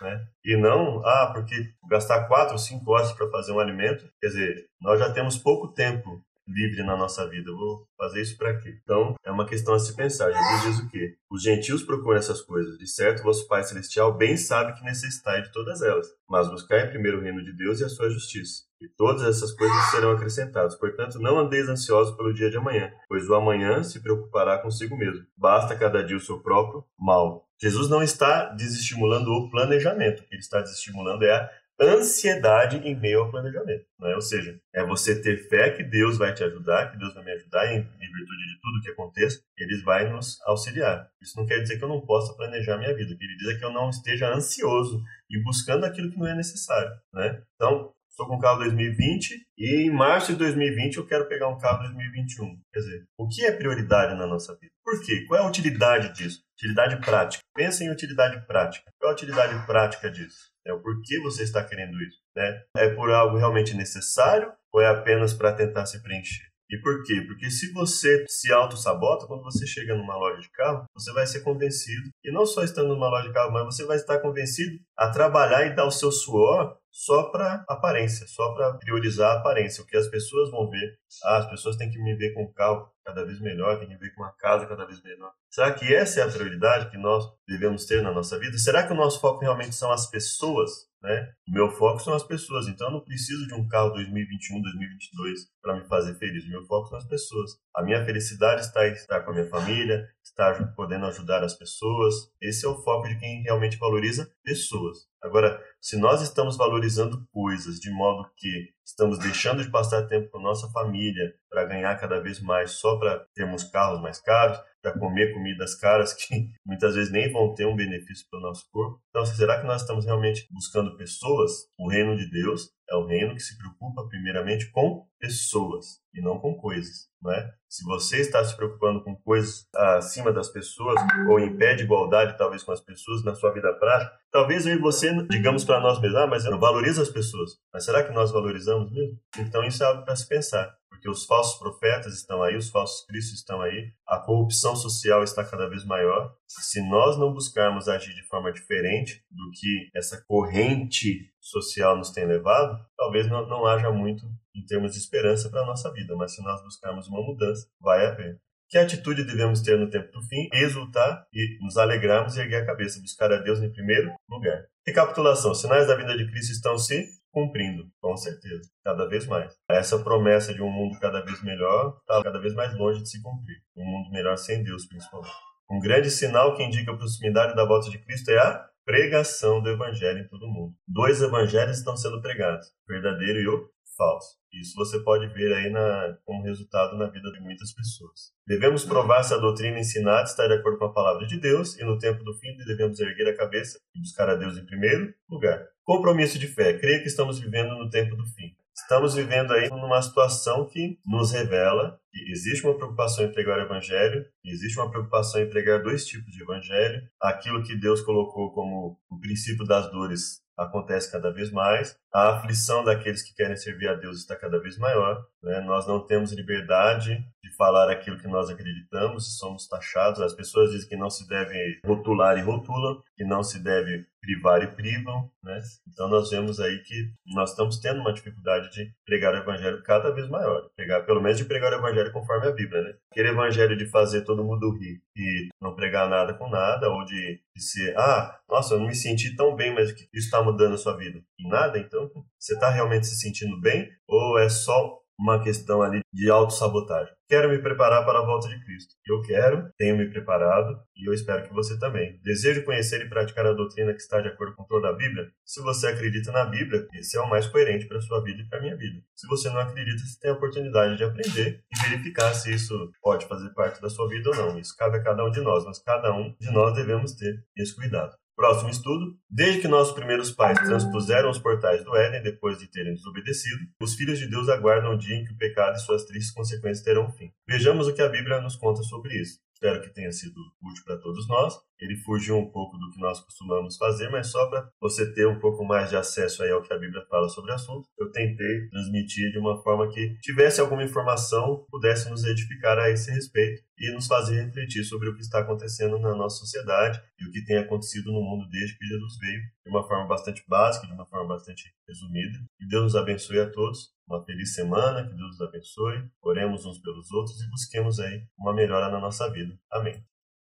Né? E não, ah, porque gastar quatro ou cinco horas para fazer um alimento, quer dizer, nós já temos pouco tempo livre na nossa vida. Eu vou fazer isso para quê? Então, é uma questão a se pensar. Jesus diz o quê? Os gentios procuram essas coisas. De certo, vosso Pai Celestial bem sabe que necessitai de todas elas. Mas buscai em primeiro o reino de Deus e a sua justiça. E todas essas coisas serão acrescentadas. Portanto, não andeis ansiosos pelo dia de amanhã, pois o amanhã se preocupará consigo mesmo. Basta cada dia o seu próprio mal. Jesus não está desestimulando o planejamento. O que ele está desestimulando é a ansiedade em meio ao planejamento. Né? Ou seja, é você ter fé que Deus vai te ajudar, que Deus vai me ajudar em, em virtude de tudo que aconteça, Ele vai nos auxiliar. Isso não quer dizer que eu não possa planejar minha vida, o que ele diz é que eu não esteja ansioso e buscando aquilo que não é necessário. Né? Então, estou com um carro 2020 e em março de 2020 eu quero pegar um carro 2021. Quer dizer, o que é prioridade na nossa vida? Por quê? Qual é a utilidade disso? Utilidade prática. Pensa em utilidade prática. Qual é a utilidade prática disso? É o porquê você está querendo isso. Né? É por algo realmente necessário ou é apenas para tentar se preencher? E por quê? Porque se você se auto-sabota, quando você chega numa loja de carro, você vai ser convencido, e não só estando numa loja de carro, mas você vai estar convencido a trabalhar e dar o seu suor só para aparência, só para priorizar a aparência, o que as pessoas vão ver. Ah, as pessoas têm que me ver com um carro cada vez melhor, têm que me ver com uma casa cada vez melhor. Será que essa é a prioridade que nós devemos ter na nossa vida? Será que o nosso foco realmente são as pessoas? Né? O meu foco são as pessoas, então eu não preciso de um carro 2021, 2022 para me fazer feliz. O meu foco são as pessoas. A minha felicidade está em estar com a minha família, estar podendo ajudar as pessoas. Esse é o foco de quem realmente valoriza pessoas. Agora, se nós estamos valorizando coisas de modo que estamos deixando de passar tempo com nossa família para ganhar cada vez mais só para termos carros mais caros, para comer comidas caras que muitas vezes nem vão ter um benefício para o nosso corpo. Então, será que nós estamos realmente buscando pessoas? O reino de Deus é o reino que se preocupa primeiramente com pessoas e não com coisas, não é? Se você está se preocupando com coisas acima das pessoas ou impede igualdade talvez com as pessoas na sua vida prática, talvez e você digamos para nós mesmos, ah, mas eu valorizo as pessoas. Mas será que nós valorizamos mesmo? Então isso é algo para se pensar porque os falsos profetas estão aí, os falsos cristos estão aí, a corrupção social está cada vez maior. Se nós não buscarmos agir de forma diferente do que essa corrente social nos tem levado, talvez não, não haja muito em termos de esperança para a nossa vida, mas se nós buscarmos uma mudança, vai haver. Que atitude devemos ter no tempo do fim? Exultar e nos alegrarmos e erguer a cabeça, buscar a Deus em primeiro lugar. Recapitulação: sinais da vinda de Cristo estão se cumprindo, com certeza, cada vez mais. Essa promessa de um mundo cada vez melhor está cada vez mais longe de se cumprir. Um mundo melhor sem Deus, principalmente. Um grande sinal que indica a proximidade da volta de Cristo é a pregação do Evangelho em todo o mundo. Dois evangelhos estão sendo pregados, o verdadeiro e o falso. Isso você pode ver aí na, como resultado na vida de muitas pessoas. Devemos provar se a doutrina ensinada está de acordo com a palavra de Deus e no tempo do fim devemos erguer a cabeça e buscar a Deus em primeiro lugar. Compromisso de fé. Creio que estamos vivendo no tempo do fim. Estamos vivendo aí numa situação que nos revela que existe uma preocupação em pregar o evangelho, existe uma preocupação em pregar dois tipos de evangelho, aquilo que Deus colocou como o princípio das dores acontece cada vez mais. A aflição daqueles que querem servir a Deus está cada vez maior. Né? Nós não temos liberdade de falar aquilo que nós acreditamos somos taxados. As pessoas dizem que não se deve rotular e rotulam, que não se deve privar e privam. Né? Então nós vemos aí que nós estamos tendo uma dificuldade de pregar o evangelho cada vez maior. Pregar, pelo menos de pregar o evangelho conforme a Bíblia. Né? Aquele evangelho de fazer todo mundo rir e não pregar nada com nada, ou de, de ser, ah, nossa, eu não me senti tão bem, mas isso está mudando a sua vida? Em nada, então? Você está realmente se sentindo bem? Ou é só uma questão ali de autossabotagem. Quero me preparar para a volta de Cristo. Eu quero, tenho me preparado e eu espero que você também. Desejo conhecer e praticar a doutrina que está de acordo com toda a Bíblia. Se você acredita na Bíblia, esse é o mais coerente para a sua vida e para a minha vida. Se você não acredita, você tem a oportunidade de aprender e verificar se isso pode fazer parte da sua vida ou não. Isso cabe a cada um de nós, mas cada um de nós devemos ter esse cuidado. Próximo estudo. Desde que nossos primeiros pais transpuseram os portais do Éden depois de terem desobedecido, os filhos de Deus aguardam o dia em que o pecado e suas tristes consequências terão fim. Vejamos o que a Bíblia nos conta sobre isso. Espero que tenha sido útil para todos nós. Ele fugiu um pouco do que nós costumamos fazer, mas só para você ter um pouco mais de acesso aí ao que a Bíblia fala sobre o assunto, eu tentei transmitir de uma forma que tivesse alguma informação, pudesse nos edificar a esse respeito e nos fazer refletir sobre o que está acontecendo na nossa sociedade e o que tem acontecido no mundo desde que Jesus veio, de uma forma bastante básica, de uma forma bastante resumida. Que Deus nos abençoe a todos. Uma feliz semana, que Deus nos abençoe. Oremos uns pelos outros e busquemos aí uma melhora na nossa vida. Amém.